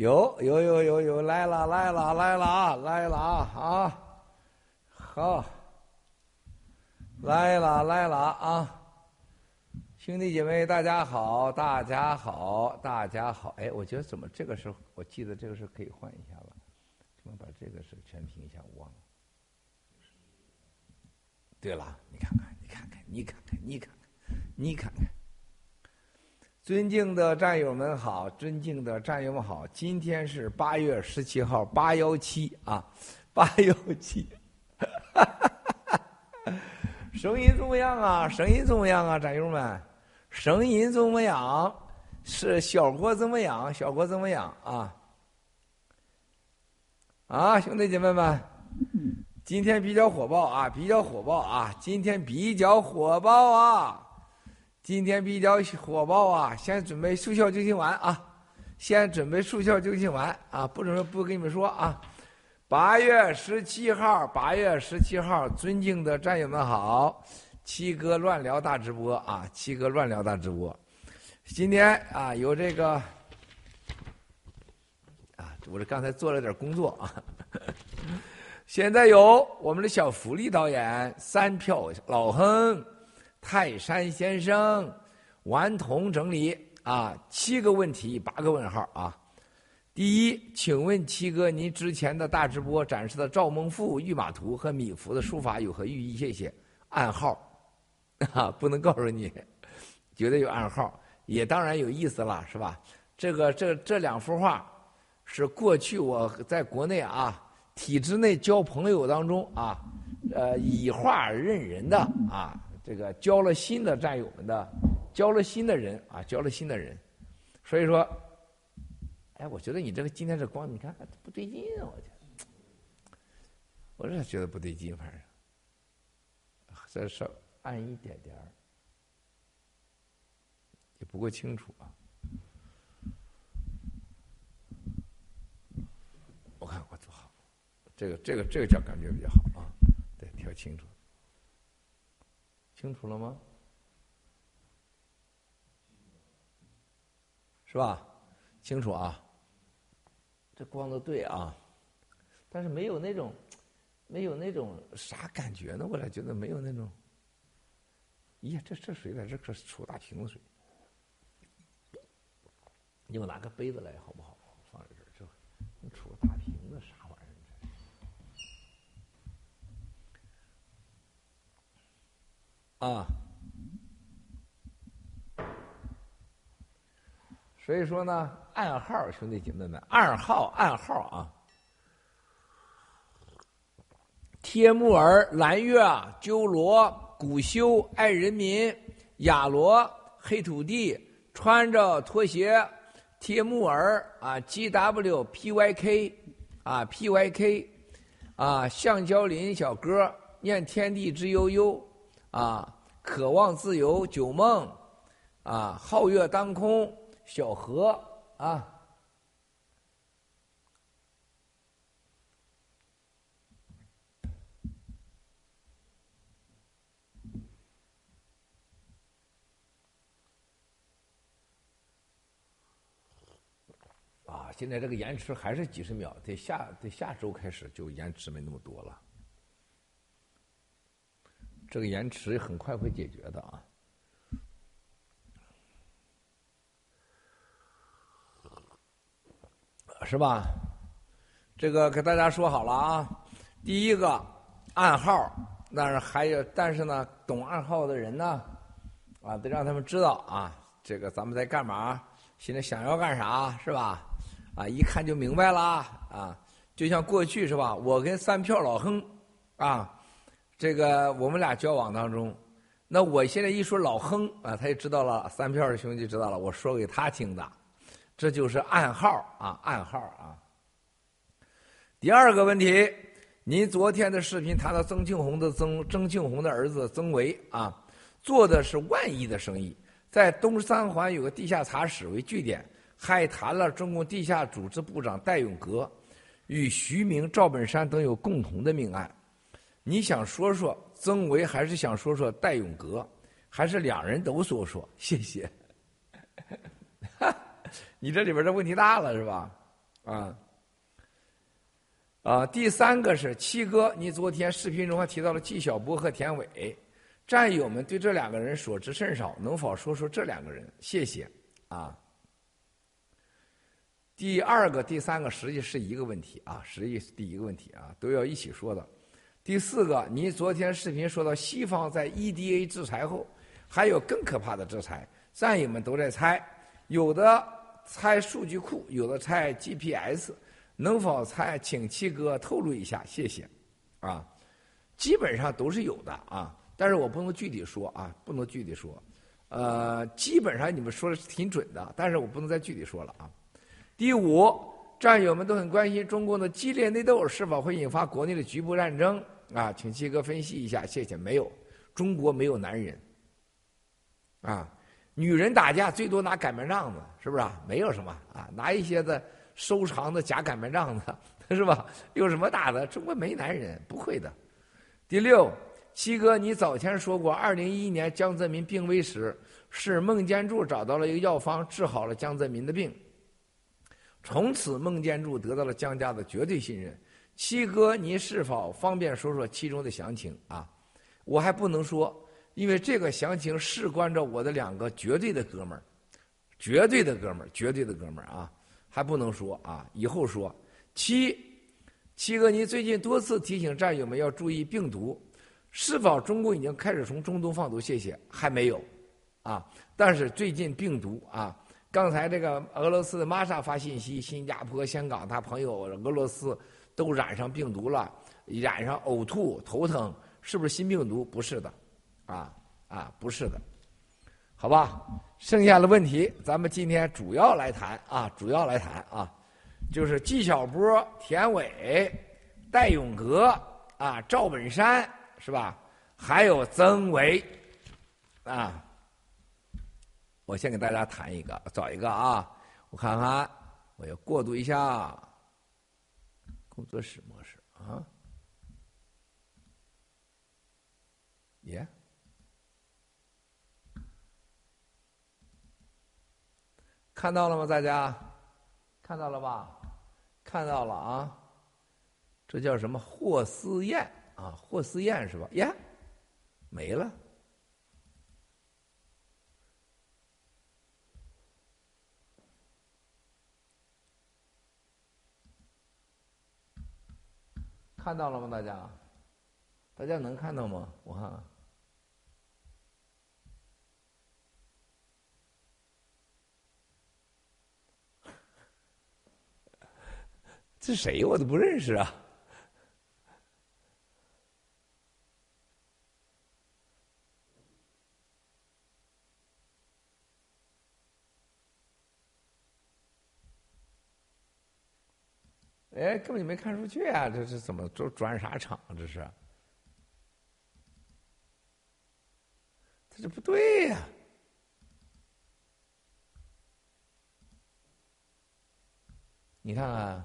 有有有有有来了来了来了啊来了啊啊，好，来了来了啊，兄弟姐妹大家好大家好大家好，哎，我觉得怎么这个时候我记得这个是可以换一下了，怎么把这个是全屏一下我忘了。对了，你看看你看看你看看你看看你看看。尊敬的战友们好，尊敬的战友们好，今天是八月十七号，八幺七啊，八幺七，声音怎么样啊？声音怎么样啊，战友们？声音怎么样？是效果怎么样？效果怎么样啊？啊，兄弟姐妹们，今天比较火爆啊，比较火爆啊，今天比较火爆啊。今天比较火爆啊！先准备速效救心丸啊！先准备速效救心丸啊！不准备不跟你们说啊！八月十七号，八月十七号，尊敬的战友们好，七哥乱聊大直播啊！七哥乱聊大直播，今天啊有这个啊，我这刚才做了点工作啊，现在有我们的小福利导演三票老亨。泰山先生，顽童整理啊，七个问题，八个问号啊。第一，请问七哥，您之前的大直播展示的赵孟馥御马图和米芾的书法有何寓意？谢谢。暗号啊，不能告诉你，绝对有暗号，也当然有意思了，是吧？这个这这两幅画是过去我在国内啊体制内交朋友当中啊，呃，以画认人的啊，这个交了新的战友们的，交了新的人啊，交了新的人，所以说，哎，我觉得你这个今天这光，你看不对劲啊，我觉得，我是觉得不对劲，反正，这稍暗一点点儿，也不够清楚啊。我看我做好，这个这个这个角感觉比较好啊，对，调清楚，清楚了吗？是吧？清楚啊，这光都对啊，但是没有那种，没有那种啥感觉呢？我俩觉得没有那种。咦，这这水在这可出大瓶子水，你给我拿个杯子来好不好？放在这儿，这你出个大瓶子啥玩意儿？这啊，所以说呢，暗号兄弟姐妹们，暗号暗号啊。帖木儿、蓝月、鸠罗、古修、爱人民、亚罗、黑土地、穿着拖鞋、帖木儿啊、G W P Y K 啊 P Y K 啊、橡胶林小哥念天地之悠悠啊、渴望自由九梦啊、皓月当空小河啊。啊，现在这个延迟还是几十秒，得下得下周开始就延迟没那么多了。这个延迟很快会解决的啊，是吧？这个给大家说好了啊，第一个暗号，但是还有，但是呢，懂暗号的人呢，啊，得让他们知道啊，这个咱们在干嘛，现在想要干啥，是吧？啊，一看就明白了啊！就像过去是吧？我跟三票老亨啊，这个我们俩交往当中，那我现在一说老亨啊，他就知道了，三票的兄弟知道了，我说给他听的，这就是暗号啊，暗号啊。第二个问题，您昨天的视频谈到曾庆红的曾曾庆红的儿子曾维啊，做的是万亿的生意，在东三环有个地下茶室为据点。还谈了中共地下组织部长戴永革与徐明、赵本山等有共同的命案。你想说说曾维，还是想说说戴永革，还是两人都说说？谢谢。你这里边的问题大了是吧？啊啊！第三个是七哥，你昨天视频中还提到了纪晓波和田伟，战友们对这两个人所知甚少，能否说说这两个人？谢谢啊。第二个、第三个实际是一个问题啊，实际是第一个问题啊，都要一起说的。第四个，你昨天视频说到西方在 EDA 制裁后，还有更可怕的制裁，战友们都在猜，有的猜数据库，有的猜 GPS，能否猜？请七哥透露一下，谢谢。啊，基本上都是有的啊，但是我不能具体说啊，不能具体说。呃，基本上你们说的是挺准的，但是我不能再具体说了啊。第五，战友们都很关心中共的激烈内斗是否会引发国内的局部战争啊？请七哥分析一下，谢谢。没有，中国没有男人，啊，女人打架最多拿擀面杖子，是不是啊？没有什么啊，拿一些的收藏的假擀面杖子，是吧？有什么打的？中国没男人，不会的。第六，七哥，你早前说过，二零一一年江泽民病危时，是孟建柱找到了一个药方，治好了江泽民的病。从此，孟建柱得到了江家的绝对信任。七哥，您是否方便说说其中的详情啊？我还不能说，因为这个详情事关着我的两个绝对的哥们儿，绝对的哥们儿，绝对的哥们儿啊，还不能说啊，以后说。七，七哥，你最近多次提醒战友们要注意病毒，是否中共已经开始从中东放毒？谢谢，还没有，啊，但是最近病毒啊。刚才这个俄罗斯的玛莎发信息，新加坡、香港他朋友俄罗斯都染上病毒了，染上呕吐、头疼，是不是新病毒？不是的，啊啊，不是的，好吧？剩下的问题，咱们今天主要来谈啊，主要来谈啊，就是纪晓波、田伟、戴永革啊、赵本山是吧？还有曾维啊。我先给大家谈一个，找一个啊，我看看，我要过渡一下工作室模式啊，耶、看到了吗？大家看到了吧？看到了啊，这叫什么？霍思燕啊，霍思燕是吧？耶，没了。看到了吗？大家，大家能看到吗？我看看，这谁我都不认识啊！哎，根本就没看出去啊！这是怎么转转啥场？这是，这这不对呀、你看看，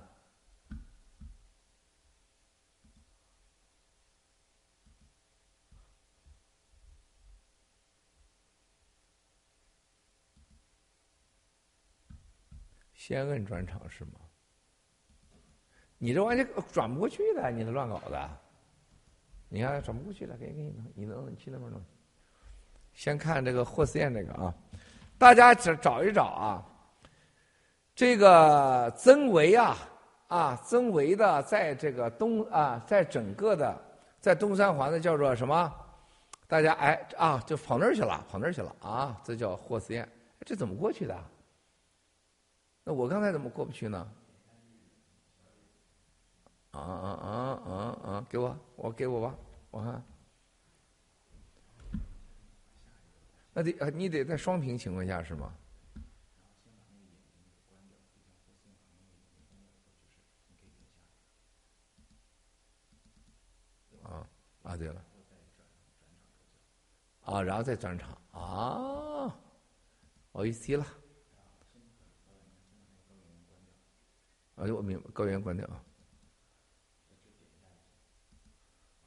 先摁转场是吗？你这玩意转不过去的，你这乱搞的。你看转不过去了，给给你弄，你弄，你去那边弄。先看这个霍思燕这个啊，大家找找一找啊。这个曾维啊啊，曾维的在这个东啊，在整个的在东三环的叫做什么？大家哎啊，就跑那儿去了，跑那儿去了啊，这叫霍思燕。这怎么过去的？那我刚才怎么过不去呢？啊啊啊啊啊！给我，我给我吧，我看。那得啊你得在双屏情况下是吗？啊啊，对了。啊，然后再转场啊，我一 see 了。啊，我明白，高原关掉啊。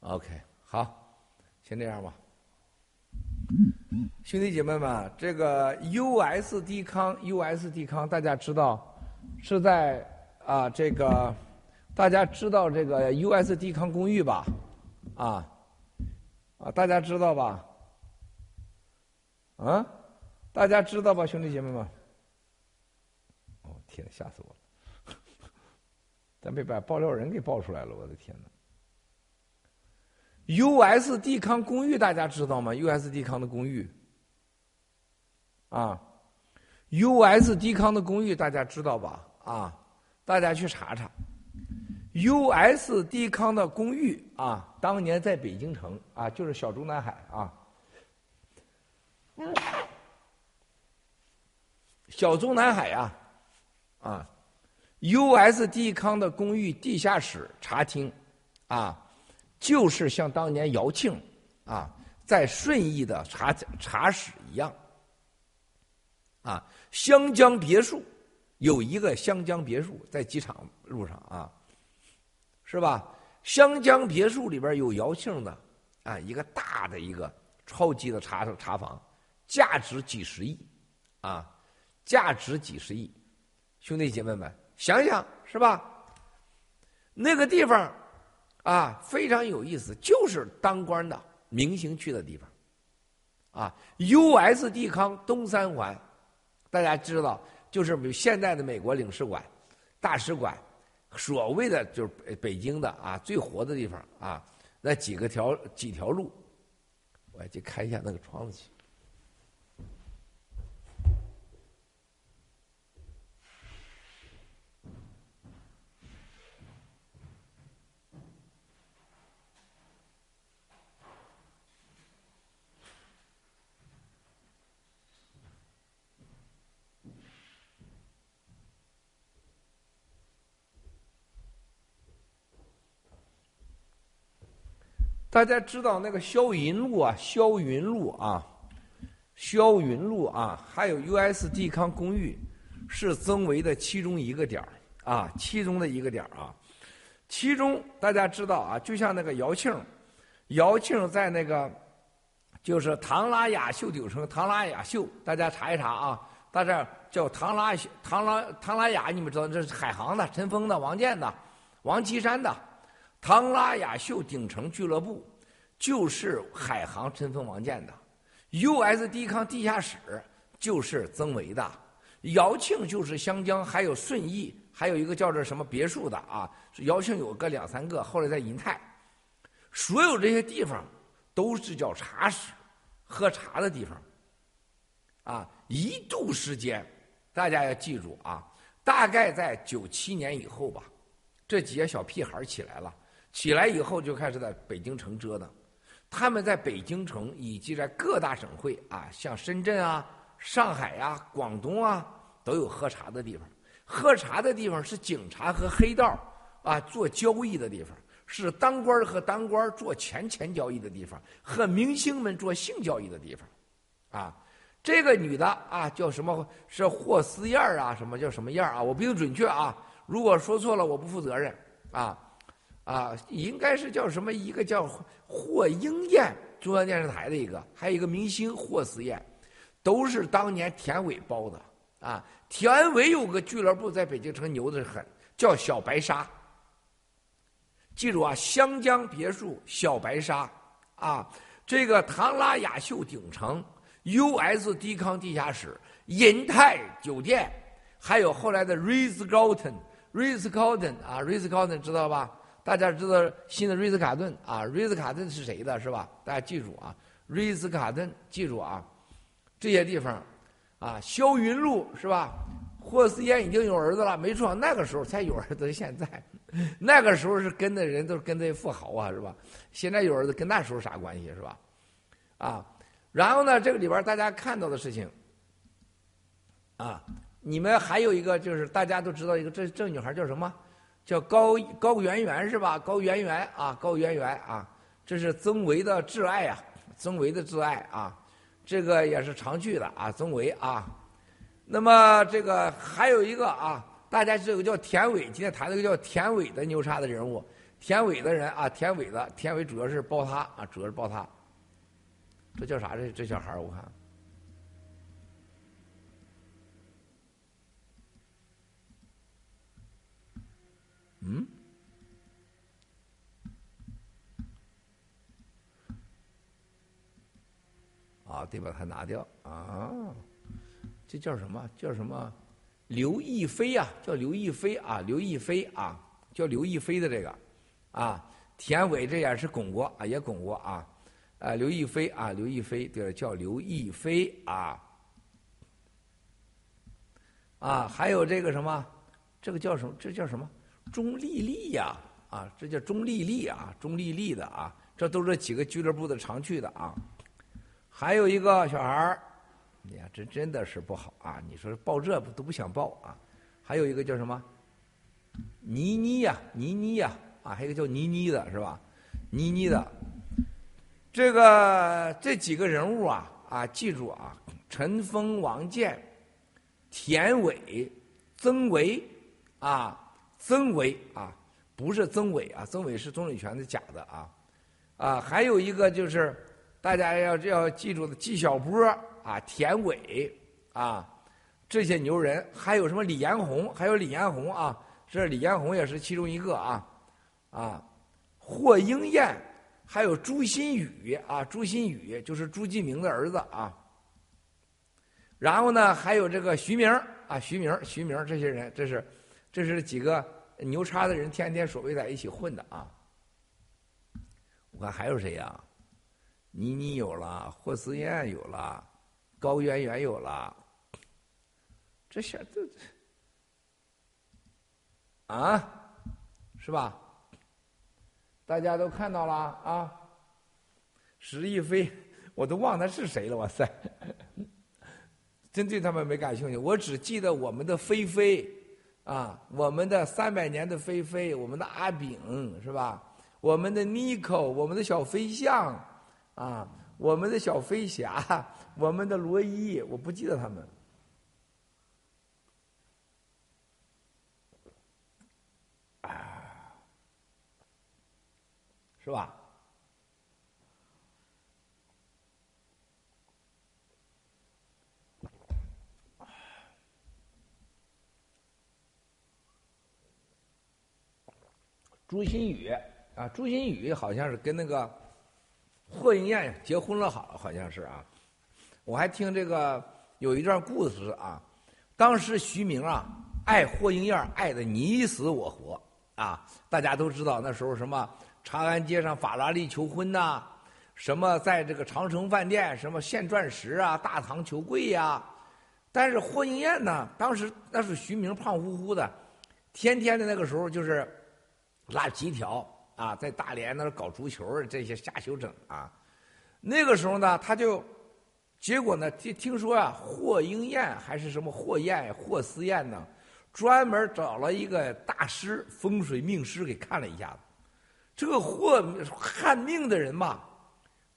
OK，好，先这样吧。兄弟姐妹们，这个 USD 康，USD 康，大家知道是在啊，这个大家知道这个 USD 康公寓吧？啊啊，大家知道吧？啊，大家知道吧，兄弟姐妹们？哦，天，吓死我了！咱被把爆料人给爆出来了，我的天哪！USD 康公寓大家知道吗？USD 康的公寓，啊，USD 康的公寓大家知道吧？啊，大家去查查，USD 康的公寓啊，当年在北京城啊，就是小中南海啊，小中南海呀、啊，USD 康的公寓地下室茶厅啊。就是像当年姚庆啊在顺义的茶茶室一样，啊，湘江别墅有一个湘江别墅在机场路上啊，是吧？湘江别墅里边有姚庆的啊一个大的一个超级的茶茶房，价值几十亿，啊，价值几十亿，兄弟姐妹们想想是吧？那个地方。啊，非常有意思，就是当官的明星去的地方。啊，USD 康东三环，大家知道，就是现在的美国领事馆、大使馆，所谓的就是北京的啊最活的地方啊，那几个条几条路，我去看一下那个窗子去。大家知道那个霄云路啊，霄云路啊，霄云路啊，还有 U.S. 帝康公寓，是增维的其中一个点儿啊，其中的一个点儿啊。其中大家知道啊，就像那个姚庆，姚庆在那个就是唐拉雅秀顶城，唐拉雅秀，大家查一查啊。大家叫唐拉唐拉唐拉雅，你们知道这是海航的、陈峰的、王健的、王岐山的。唐拉雅秀顶层俱乐部就是海航、陈峰、王健的，USD 康地下室就是曾维的，姚庆就是湘江，还有顺义，还有一个叫做什么别墅的啊，姚庆有个两三个，后来在银泰，所有这些地方都是叫茶室，喝茶的地方，啊，一度时间，大家要记住啊，大概在九七年以后吧，这几个小屁孩起来了。起来以后就开始在北京城折腾，他们在北京城以及在各大省会啊，像深圳啊、上海呀、广东啊，都有喝茶的地方。喝茶的地方是警察和黑道啊做交易的地方，是当官和当官做钱钱交易的地方，和明星们做性交易的地方。啊，这个女的啊叫什么？是霍思燕啊？什么叫什么燕啊？我不一定准确啊，如果说错了，我不负责任啊。啊，应该是叫什么？一个叫霍英燕，中央电视台的一个，还有一个明星霍思燕，都是当年田伟包的啊。田伟有个俱乐部在北京城牛的很，叫小白鲨。记住啊，湘江别墅小白鲨啊，这个唐拉雅秀顶城，U.S. 康地下室，银泰酒店，还有后来的 Ritz Carlton，Ritz Carlton 啊，Ritz Carlton 知道吧？大家知道新的瑞斯卡顿啊，瑞斯卡顿是谁的，是吧？大家记住啊，瑞斯卡顿，记住啊，这些地方，啊，霄云路是吧？霍思燕已经有儿子了，没错，那个时候才有儿子。现在，那个时候是跟的人都是跟这富豪啊，是吧？现在有儿子跟那时候啥关系是吧？啊，然后呢，这个里边大家看到的事情，啊，你们还有一个就是大家都知道一个这这女孩叫什么？叫高高圆圆是吧？高圆圆啊，高圆圆啊，这是曾维的挚爱啊，曾维的挚爱啊，这个也是常去的啊，曾维啊。那么这个还有一个啊，大家这个叫田伟，今天谈这个叫田伟的牛叉的人物，田伟的人啊，田伟的田伟主要是包他啊，主要是包他。这叫啥？这这小孩我看。嗯，啊，得把它拿掉啊！这叫什么？叫什么？刘亦菲呀，叫刘亦菲啊，刘亦菲啊，叫刘亦菲的这个啊，田伟这也是巩过啊，也巩过啊，啊，刘亦菲啊，刘亦菲对，叫刘亦菲啊，啊，还有这个什么？这个叫什么？这叫什么？钟丽丽呀，啊，这叫钟丽丽啊，钟丽丽的啊，这都是几个俱乐部的常去的啊。还有一个小孩儿，呀，这真的是不好啊！你说报这不都不想报啊。还有一个叫什么？倪妮呀，倪妮呀，啊，还有一个叫倪妮的是吧？倪妮的，这个这几个人物啊，啊，记住啊，陈峰、王健、田伟、曾维，啊。曾伟啊，不是曾伟啊，曾伟是钟伟全的假的啊，啊，还有一个就是大家要要记住的纪晓波啊，田伟啊，这些牛人，还有什么李彦宏，还有李彦宏啊，这李彦宏也是其中一个啊，啊，霍英燕，还有朱新宇啊，朱新宇就是朱继明的儿子啊，然后呢，还有这个徐明啊，徐明，徐明这些人，这是。这是几个牛叉的人，天天所谓在一起混的啊！我看还有谁呀？倪妮有了，霍思燕有了，高圆圆有了，这些这啊，是吧？大家都看到了啊！石亦飞，我都忘他是谁了，哇塞！真对他们没感兴趣，我只记得我们的菲菲。啊，我们的三百年的菲菲，我们的阿炳是吧？我们的妮蔻，我们的小飞象，啊，我们的小飞侠，我们的罗伊，我不记得他们。啊，是吧？朱新宇啊，朱新宇好像是跟那个霍英燕结婚了，好好像是啊。我还听这个有一段故事啊，当时徐明啊爱霍英燕爱的你死我活啊，大家都知道那时候什么长安街上法拉利求婚呐、什么在这个长城饭店什么献钻石啊，大堂求跪呀、但是霍英燕呢，当时那是徐明胖乎乎的，天天的那个时候就是拉皮条啊，在大连那儿搞足球这些瞎休整啊。那个时候呢，他就结果呢，听听说啊，霍英燕还是什么霍燕、霍思燕呢，专门找了一个大师风水命师给看了一下子。这个霍看命的人嘛，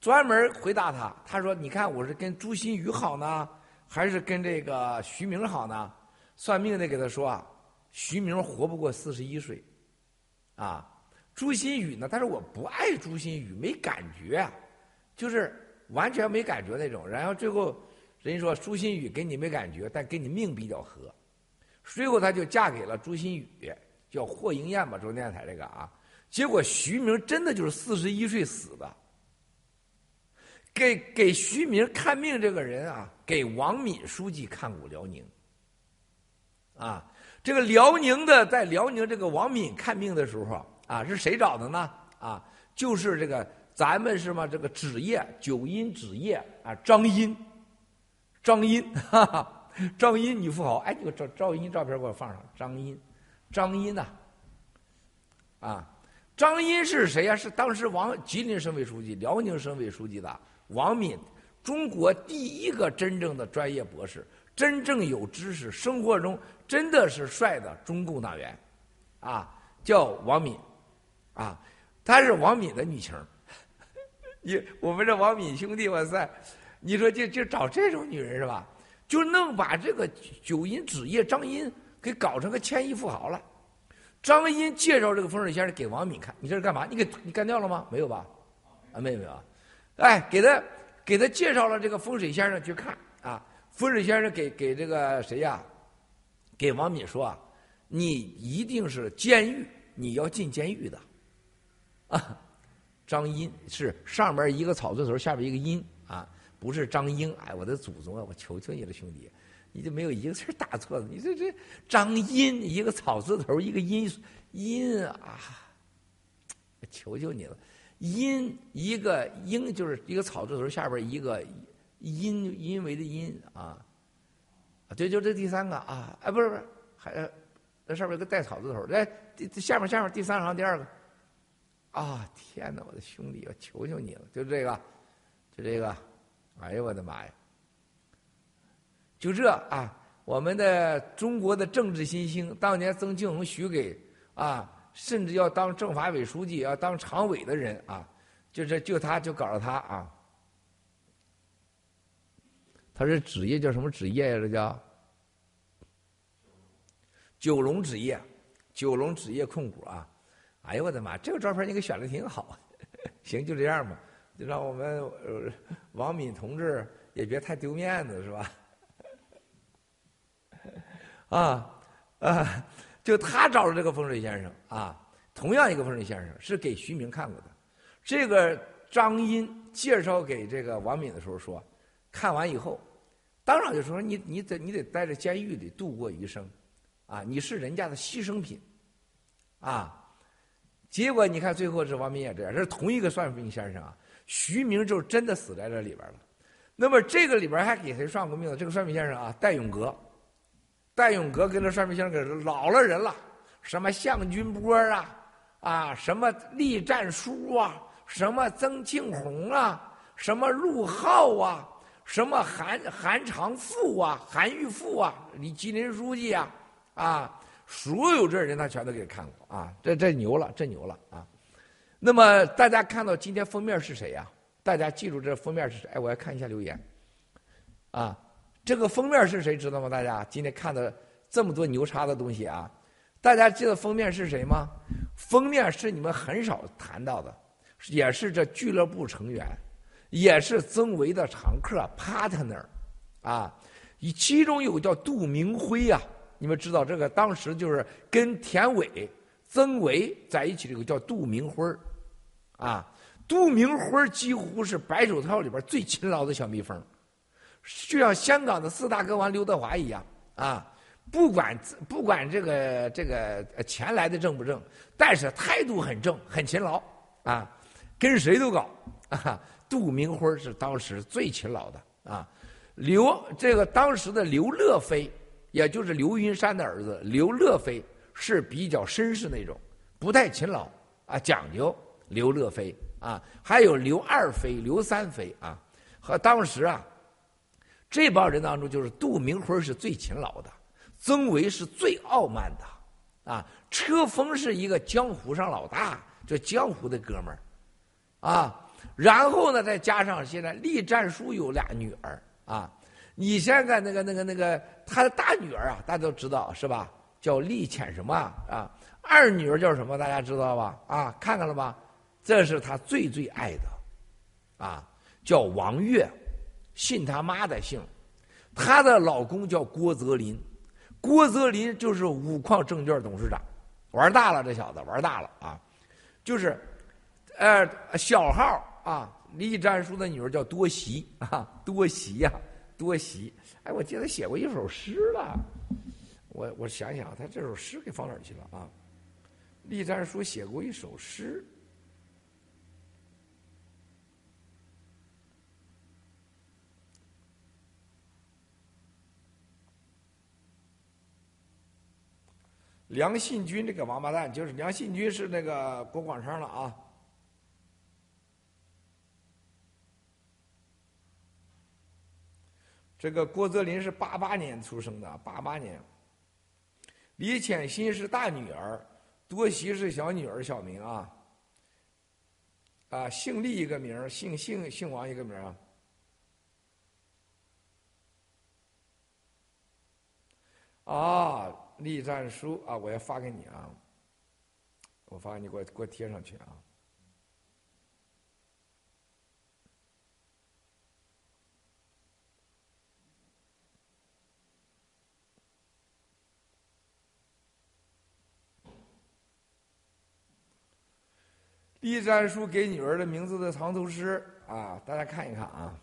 专门回答他，他说：“你看我是跟朱新宇好呢，还是跟这个徐明好呢？”算命的给他说啊，徐明活不过四十一岁。啊，朱新宇呢？但是我不爱朱新宇，没感觉，就是完全没感觉那种。然后最后人家说朱新宇跟你没感觉，但跟你命比较合，最后他就嫁给了朱新宇，叫霍英燕吧，中央电台这个啊。结果徐明真的就是四十一岁死的。给给徐明看命这个人啊，给王敏书记看过辽宁。啊，这个辽宁的在辽宁这个王敏看病的时候啊，是谁找的呢？啊，就是这个咱们是吗？这个纸业九阴纸业啊，张阴，张阴，哈哈，张阴女富豪，哎，你给赵赵殷照片给我放上，张阴，张阴呐、啊，张阴是谁呀、是当时王吉林省委书记、辽宁省委书记的王敏，中国第一个真正的专业博士，真正有知识，生活中真的是帅的中共党员，啊，叫王敏，啊，她是王敏的女情。你我们这王敏兄弟，哇塞，你说就就找这种女人是吧？就弄把这个九阴纸业张殷给搞成个千亿富豪了。张殷介绍这个风水先生给王敏看，你这是干嘛？你给你干掉了吗？没有吧？啊，没有没有。哎，给他给他介绍了这个风水先生去看啊。风水先生给给这个谁呀、给王敏说啊，你一定是监狱，你要进监狱的，啊，张殷是上面一个草字头，下边一个殷啊，不是张英。哎，我的祖宗啊，我求求你了，兄弟，你就没有一个字打错的，你这这张殷一个草字头，一个殷殷啊，我求求你了，殷一个英就是一个草字头，下边一个因因为的因啊，对，就这第三个啊，哎，不是不是，还那上面有个带草字头，哎，第下面下面第三行第二个，啊，天哪，我的兄弟，我求求你了，就这个，就这个，哎呦我的妈呀！就这啊，我们的中国的政治新星，当年曾庆红许给啊，甚至要当政法委书记、要当常委的人啊，就这就他就搞了他啊。他是纸业叫什么纸业呀？这叫九龙纸业，九龙纸业控股啊！哎呦我的妈，这个照片你给选的挺好。行，就这样吧，就让我们、王敏同志也别太丢面子，是吧？啊啊，就他找了这个风水先生啊，同样一个风水先生是给徐明看过的。这个张英介绍给这个王敏的时候说，看完以后，当场就说你你得你得待在监狱里度过余生，啊，你是人家的牺牲品，啊。结果你看，最后是王明也这样，这是同一个算命先生啊。徐明就真的死在这里边了。那么这个里边还给谁算过命呢？这个算命先生啊，戴永革。戴永革跟这算命先生给老了人了，什么项军波啊，啊，什么栗战书啊，什么曾庆红啊，什么陆浩啊，什么韩韩长富啊，韩玉富啊，李吉林书记啊，啊。所有这人他全都给看过啊，这这牛了，这牛了啊！那么大家看到今天封面是谁呀、大家记住这封面是谁？哎，我要看一下留言。啊，这个封面是谁知道吗？大家今天看的这么多牛叉的东西啊，大家记得封面是谁吗？封面是你们很少谈到的，也是这俱乐部成员，也是曾维的常客 partner，啊，其中有叫杜明辉呀、你们知道这个当时就是跟田伟、曾维在一起，这个叫杜明辉啊，杜明辉几乎是白手套里边最勤劳的小蜜蜂。就像香港的四大歌王刘德华一样啊，不管不管这个这个钱来的正不正，但是态度很正，很勤劳啊，跟谁都搞啊。杜明辉是当时最勤劳的啊。刘这个当时的刘乐飞，也就是刘云山的儿子刘乐飞，是比较绅士那种，不太勤劳啊，讲究。刘乐飞啊，还有刘二飞、刘三飞啊，和当时啊。这帮人当中，就是杜明辉是最勤劳的，曾维是最傲慢的，啊，车峰是一个江湖上老大，这江湖的哥们儿，啊，然后呢，再加上现在栗战书有俩女儿啊，你现在那个那个那个他的大女儿啊，大家都知道是吧？叫栗浅什么啊？啊，二女儿叫什么？大家知道吧？啊，看看了吧？这是他最最爱的，啊，叫王月。信他妈的姓，她的老公叫郭泽林，郭泽林就是五矿证券董事长，玩大了这小子玩大了啊，就是，呃小号啊，栗战书的女儿叫多喜啊，多喜呀、多喜，哎，我记得写过一首诗了，我我想想，他这首诗给放哪儿去了啊？栗战书写过一首诗。梁信军这个王八蛋，就是梁信军是那个郭广昌了啊。这个郭泽林是八八年出生的，八八年。李潜心是大女儿，多喜是小女儿，小名啊。啊，姓厉一个名儿，姓姓姓王一个名儿啊。啊，栗战书啊，我要发给你啊，我发给你，给我给我贴上去啊。栗战书给女儿的名字的藏头诗啊，大家看一看啊，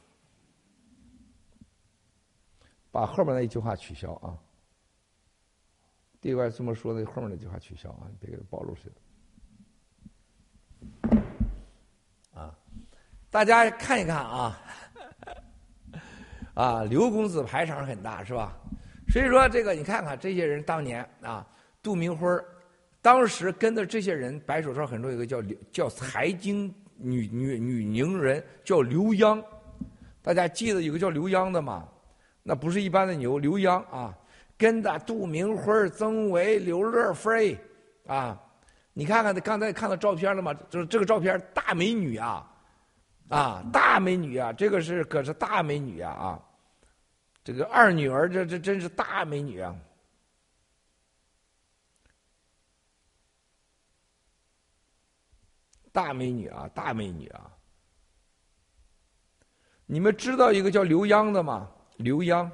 把后面那一句话取消啊。对外这么说的，后面那句话取消啊，别给它暴露出去。啊，大家看一看啊，啊，刘公子排场很大是吧？所以说这个你看看这些人当年啊，杜明辉当时跟着这些人白手套很多，有一个叫叫财经女女女名人叫刘央，大家记得有个叫刘央的吗？那不是一般的牛，刘央啊。跟着杜明辉、曾维、刘乐飞，啊，你看看，刚才看到照片了吗？就是这个照片，大美女啊，啊，大美女啊，这个是可是大美女啊啊，这个二女儿，这这真是大美女啊，大美女啊，大美女啊，你们知道一个叫刘央的吗？刘央。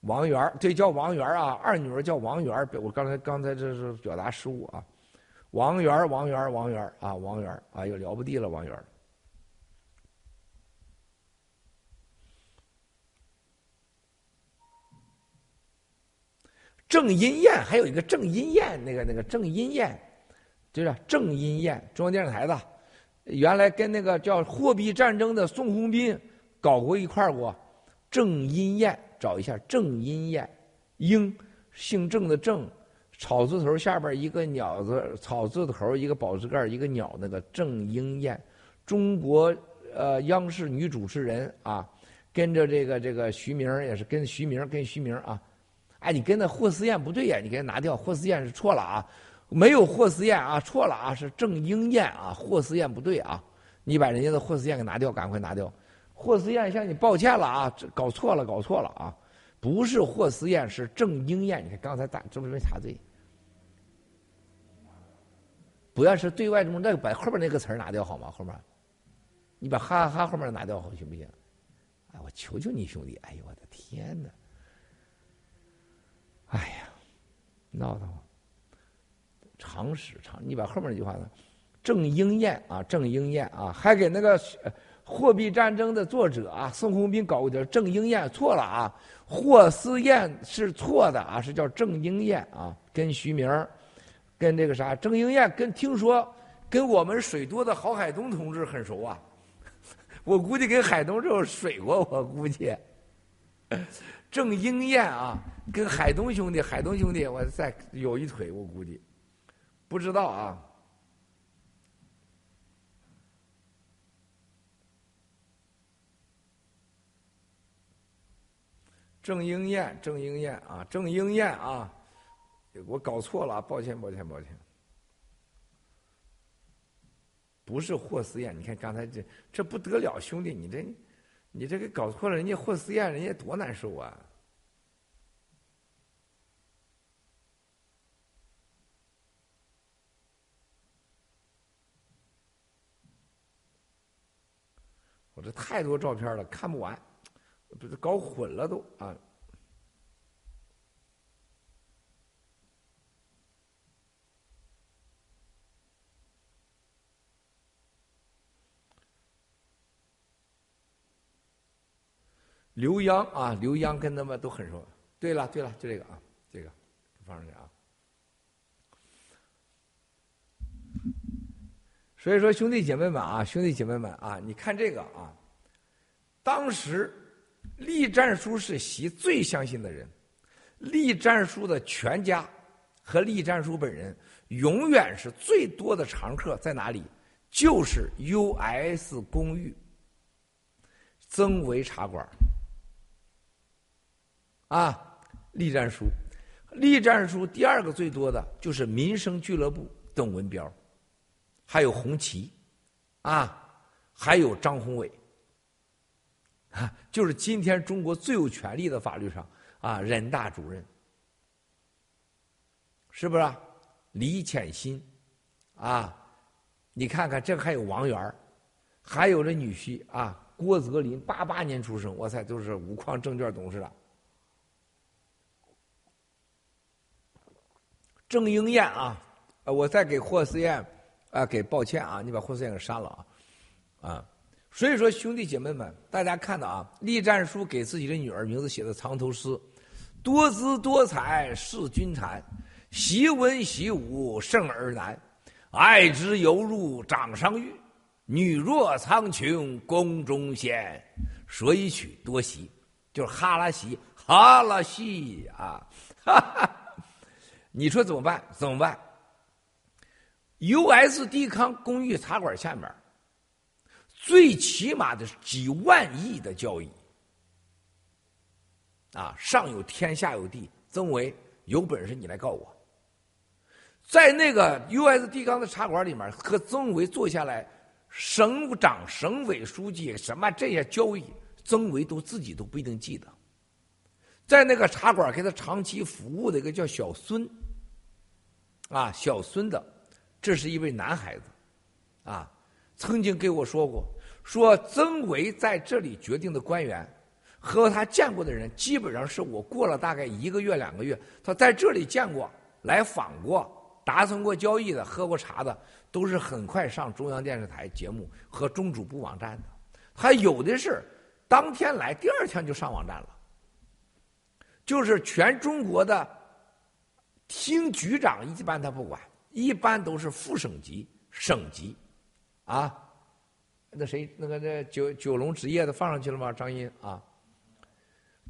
王源儿，这叫王源儿啊，二女儿叫王源儿。我刚才刚才这是表达失误啊，王源儿，王源儿，王源儿啊，王源儿，哎呦了不地了，王源儿。郑荫燕还有一个郑荫燕，那个那个郑荫燕，就是郑荫燕，中央电视台的，原来跟那个叫货币战争的宋鸿斌搞过一块儿过，郑荫燕。找一下郑荫燕，英姓郑的郑，草字头下边一个鸟字，草字头一个宝字盖一个鸟，那个郑荫燕，中国呃央视女主持人啊，跟着这个这个徐明也是跟徐明跟徐明啊，哎，你跟那霍思燕不对呀，你给他拿掉，霍思燕是错了啊，没有霍思燕啊，错了啊，是郑英燕啊，霍思燕不对啊，你把人家的霍思燕给拿掉，赶快拿掉。霍思燕向你抱歉了啊，这搞错了，搞错了啊，不是霍思燕，是郑英燕。你看刚才打这不是没查对？不要是对外这么那个把后边那个词儿拿掉好吗？后面，你把哈哈哈后面拿掉好行不行？哎，我求求你兄弟！哎呦我的天哪！哎呀，闹腾！常识常，你把后面那句话呢？郑英燕啊，郑英燕啊，还给那个呃货币战争的作者啊宋鸿兵搞过点郑英燕错了啊，霍思燕是错的啊，是叫郑英燕啊，跟徐明儿跟这个啥郑英燕跟听说跟我们水多的郝海东同志很熟啊，我估计跟海东这有水过，我估计。郑英燕啊，跟海东兄弟，海东兄弟，我再有一腿，我估计，不知道啊。郑英燕，郑英燕啊，郑英燕啊，我搞错了，抱歉，抱歉，抱歉，不是霍思燕。你看刚才这这不得了，兄弟，你这你这个搞错了，人家霍思燕，人家多难受啊！这太多照片了，看不完，不是搞混了都啊！刘洋啊，刘洋跟他们都很熟。对了，对了，就这个啊，这个放上去啊。所以说，兄弟姐妹们啊，兄弟姐妹们啊，你看这个啊，当时栗战书是习最相信的人，栗战书的全家和栗战书本人永远是最多的常客在哪里？就是 U.S 公寓、曾维茶馆。啊，栗战书，栗战书第二个最多的就是民生俱乐部邓文彪，还有红旗，啊，还有张宏伟，啊，就是今天中国最有权力的法律上啊，人大主任，是不是？啊李潜心，啊，你看看这还有王源还有这女婿啊，郭泽林，八八年出生，我猜都是五矿证券董事长。郑英燕啊，我再给霍思燕啊给抱歉啊，你把霍思燕给删了啊，啊，所以说兄弟姐妹们，大家看到啊，栗战书给自己的女儿名字写的藏头诗，多姿多彩是君才，习文习武胜而难，爱之犹如掌上玉，女若苍穹宫中仙，所以取多习？就是哈拉习，哈拉西啊，哈哈。你说怎么办？怎么办？U.S. 迪康公寓茶馆下面，最起码的几万亿的交易，啊，上有天，下有地。曾维有本事你来告我，在那个 U.S. 迪康的茶馆里面和曾维坐下来，省长、省委书记什么这些交易，曾维都自己都不一定记得。在那个茶馆给他长期服务的一个叫小孙。啊，小孙的，这是一位男孩子，啊，曾经给我说过，说曾维在这里决定的官员，和他见过的人，基本上是我过了大概一个月两个月，他在这里见过、来访过、达成过交易的、喝过茶的，都是很快上中央电视台节目和中主部网站的，还有的是当天来，第二天就上网站了，就是全中国的。厅局长一般他不管，一般都是副省级、省级，啊，那谁那个那九九龙纸业的放上去了吗？张茵啊，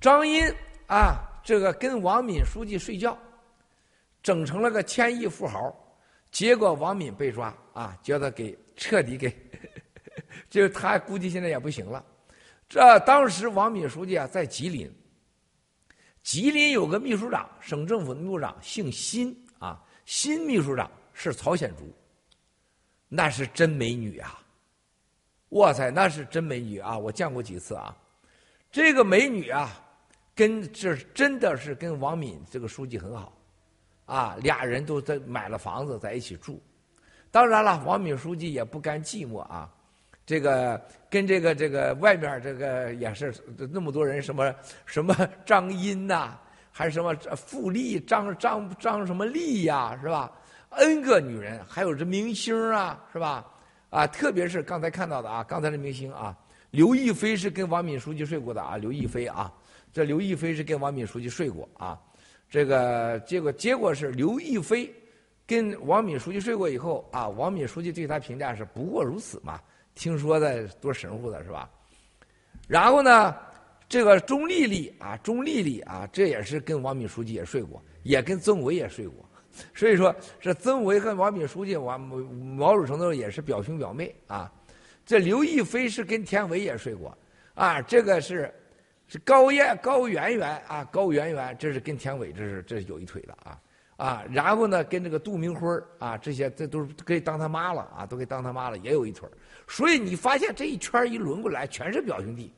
张茵啊，这个跟王敏书记睡觉，整成了个千亿富豪，结果王敏被抓啊，叫他给彻底给，就他估计现在也不行了。这当时王敏书记啊在吉林。吉林有个秘书长，省政府的秘书长姓辛，新秘书长是曹显竹，那是真美女啊！哇塞，那是真美女啊！我见过几次啊。这个美女啊，跟这真的是跟王敏这个书记很好，啊，俩人都在买了房子在一起住。当然了，王敏书记也不甘寂寞啊，这个跟这个这个外面这个也是那么多人，什么什 么张茵呐、还是什么富丽、张张张什么丽呀、是吧？N 个女人，还有这明星啊，是吧？啊，特别是刚才看到的啊，刚才的明星啊，刘亦菲是跟王敏书记睡过的啊，刘亦菲啊，这刘亦菲是跟王敏书记睡过啊，这个结果结果是刘亦菲跟王敏书记睡过以后啊，王敏书记对她评价是不过如此嘛，听说的多神乎的是吧？然后呢，这个钟丽丽啊，钟丽丽啊，这也是跟王敏书记也睡过，也跟曾维也睡过。所以说，这曾维和王敏书记，王某种程度也是表兄表妹啊。这刘亦菲是跟田维也睡过啊，这个是是高燕高圆圆啊，高圆圆这是跟田伟这是这是有一腿的啊啊。然后呢，跟这个杜明辉啊，这些这都是可以当他妈了啊，都可以当他妈了，也有一腿。所以你发现这一圈一轮过来，全是表兄弟，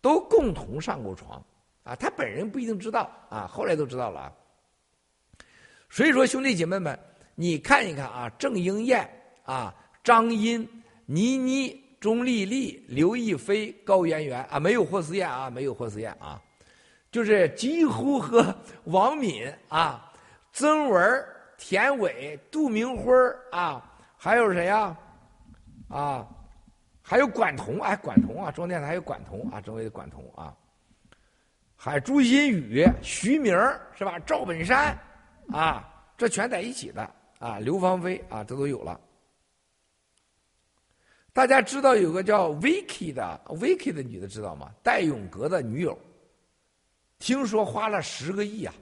都共同上过床啊。他本人不一定知道啊，后来都知道了啊。所以说，兄弟姐妹们，你看一看啊，郑英燕啊，张茵、倪妮、钟丽丽、刘亦菲、高圆圆啊，没有霍思燕啊，没有霍思燕啊，就是几乎和王敏啊、曾文、田伟、杜明辉啊，还有谁呀？啊，还有管彤，哎，管彤啊，中央电台还有管彤啊，中卫的管彤啊，还朱新宇、徐明是吧？赵本山。啊，这全在一起的啊，刘芳菲啊，这都有了。大家知道有个叫 Vicky 的 Vicky 的女的知道吗？戴永革的女友，听说花了十个亿啊，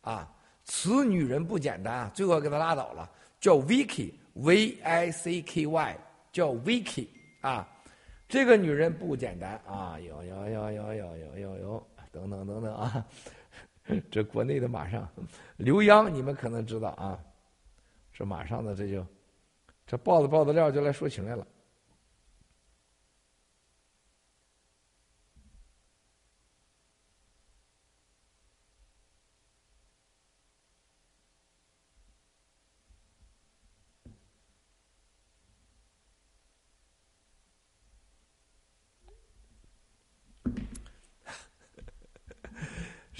啊，此女人不简单啊，最后给她拉倒了，叫 Vicky V I C K Y，叫 Vicky 啊，这个女人不简单啊，有有有有有有有有等等等等啊。这国内的马上，刘洋你们可能知道啊，这马上的这就，这报的报的料就来说情来了。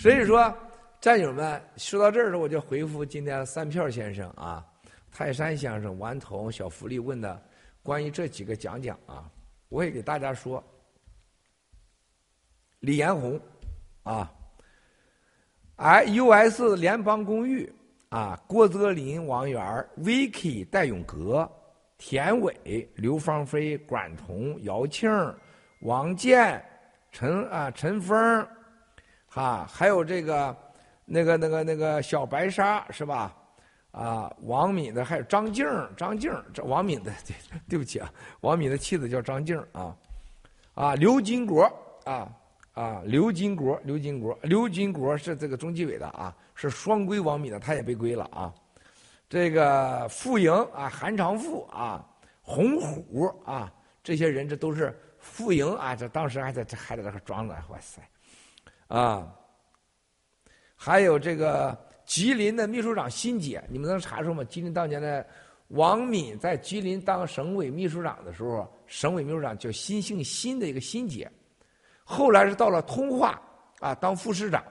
所以说，战友们说到这儿了，我就回复今天三票先生啊、泰山先生、顽童、小福利问的关于这几个讲讲啊，我也给大家说，李彦宏啊，I U S 联邦公寓啊，郭泽林、王源、Vicky、戴永革、田伟、刘芳菲、管彤、姚庆、王健、陈啊陈峰。啊，还有这个，那个、那个、那个小白鲨是吧？啊，王敏的，还有张静张静这王敏的，对 对不起啊，王敏的妻子叫张静啊，啊，刘金国啊啊，刘金国，刘金国，刘金国是这个中纪委的啊，是双规王敏的，他也被归了啊。这个傅莹啊，韩长富啊，洪虎啊，这些人这都是傅莹啊，这当时还在这还在这装呢，哇塞！啊，还有这个吉林的秘书长辛姐，你们能查出吗？吉林当年的王敏在吉林当省委秘书长的时候，省委秘书长叫辛姓辛的一个辛姐，后来是到了通化啊当副市长，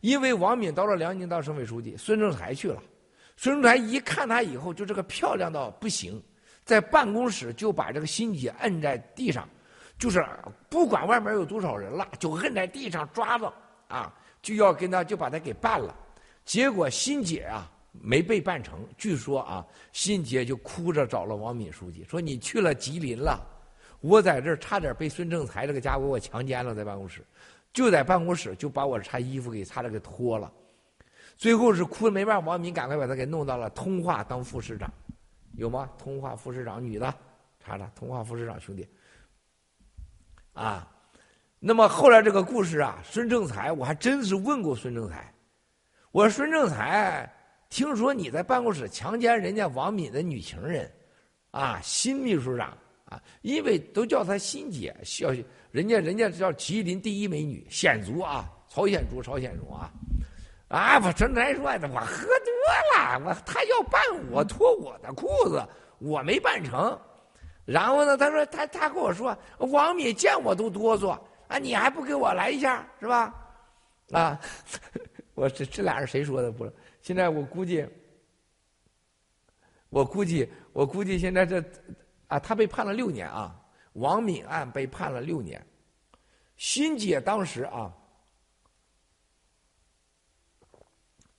因为王敏到了辽宁当省委书记，孙政才去了，孙政才一看他以后就这个漂亮到不行，在办公室就把这个辛姐摁在地上。就是不管外面有多少人了，就摁在地上抓着啊，就要跟他就把他给办了。结果辛姐啊没被办成，据说啊，辛姐就哭着找了王敏书记，说你去了吉林了，我在这儿差点被孙政才这个家伙给我强奸了，在办公室，就在办公室就把我穿衣服给差点给脱了，最后是哭的没办法，王敏赶快把他给弄到了通化当副市长，有吗？通化副市长女的，查查通化副市长兄弟。啊，那么后来这个故事啊，孙政才我还真是问过孙政才，我说孙政才，听说你在办公室强奸人家王敏的女情人，啊，新秘书长啊，因为都叫她新姐，叫人家人家叫吉林第一美女，鲜族啊，朝鲜族，朝鲜族啊，啊，我真难说的，我喝多了，我他要办我脱我的裤子，我没办成，然后呢，他说他他跟我说，王敏见我都哆嗦啊，你还不给我来一下是吧？啊，我这这俩人谁说的不是？现在我估计，我估计，我估计现在这，啊，他被判了六年啊，王敏案被判了六年。欣姐当时啊，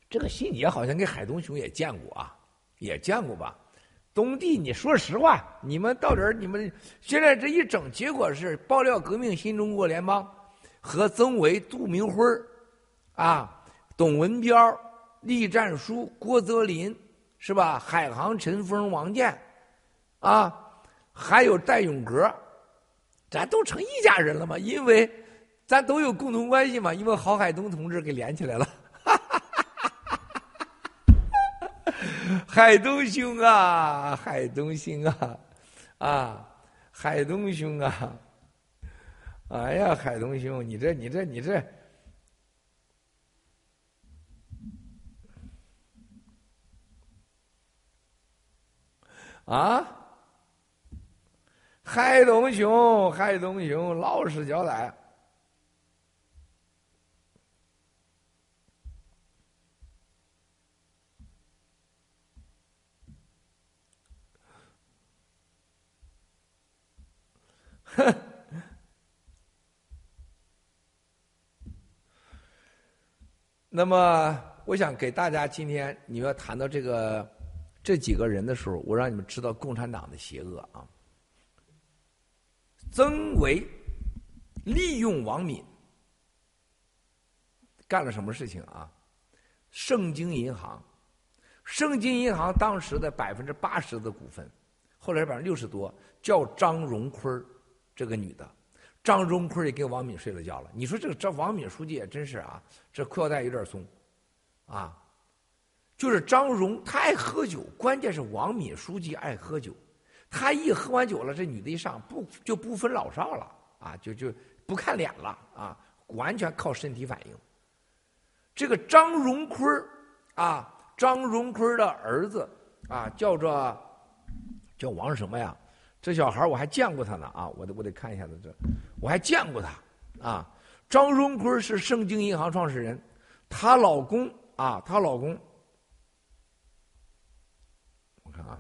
这个欣姐好像跟海东雄也见过啊，也见过吧？东帝，你说实话，你们到底你们现在这一整，结果是爆料革命新中国联邦和曾维、杜明辉啊，董文彪。栗战书、郭泽林，是吧？海航、陈峰、王健，啊，还有戴永革，咱都成一家人了嘛？因为咱都有共同关系嘛。因为郝海东同志给连起来了，海东兄啊，海东兄啊，啊，海东兄啊，哎呀，海东兄，你这，你这，你这。啊，海东兄，海东兄，老实交代。那么，我想给大家今天你们要谈到这个。这几个人的时候，我让你们知道共产党的邪恶啊！曾维利用王敏干了什么事情啊？盛京银行，盛京银行当时的百分之八十的股份，后来百分之六十多，叫张荣坤儿这个女的，张荣坤也跟王敏睡了觉了。你说这个这王敏书记也真是啊，这裤腰带有点松啊。就是张荣，他爱喝酒，关键是王敏书记爱喝酒。他一喝完酒了，这女的一上不就不分老少了啊？就就不看脸了啊？完全靠身体反应。这个张荣坤啊，张荣坤的儿子啊，叫做叫王什么呀？这小孩我还见过他呢啊！我得我得看一下子这，我还见过他啊。张荣坤是盛京银行创始人，她老公啊，她老公。我看啊！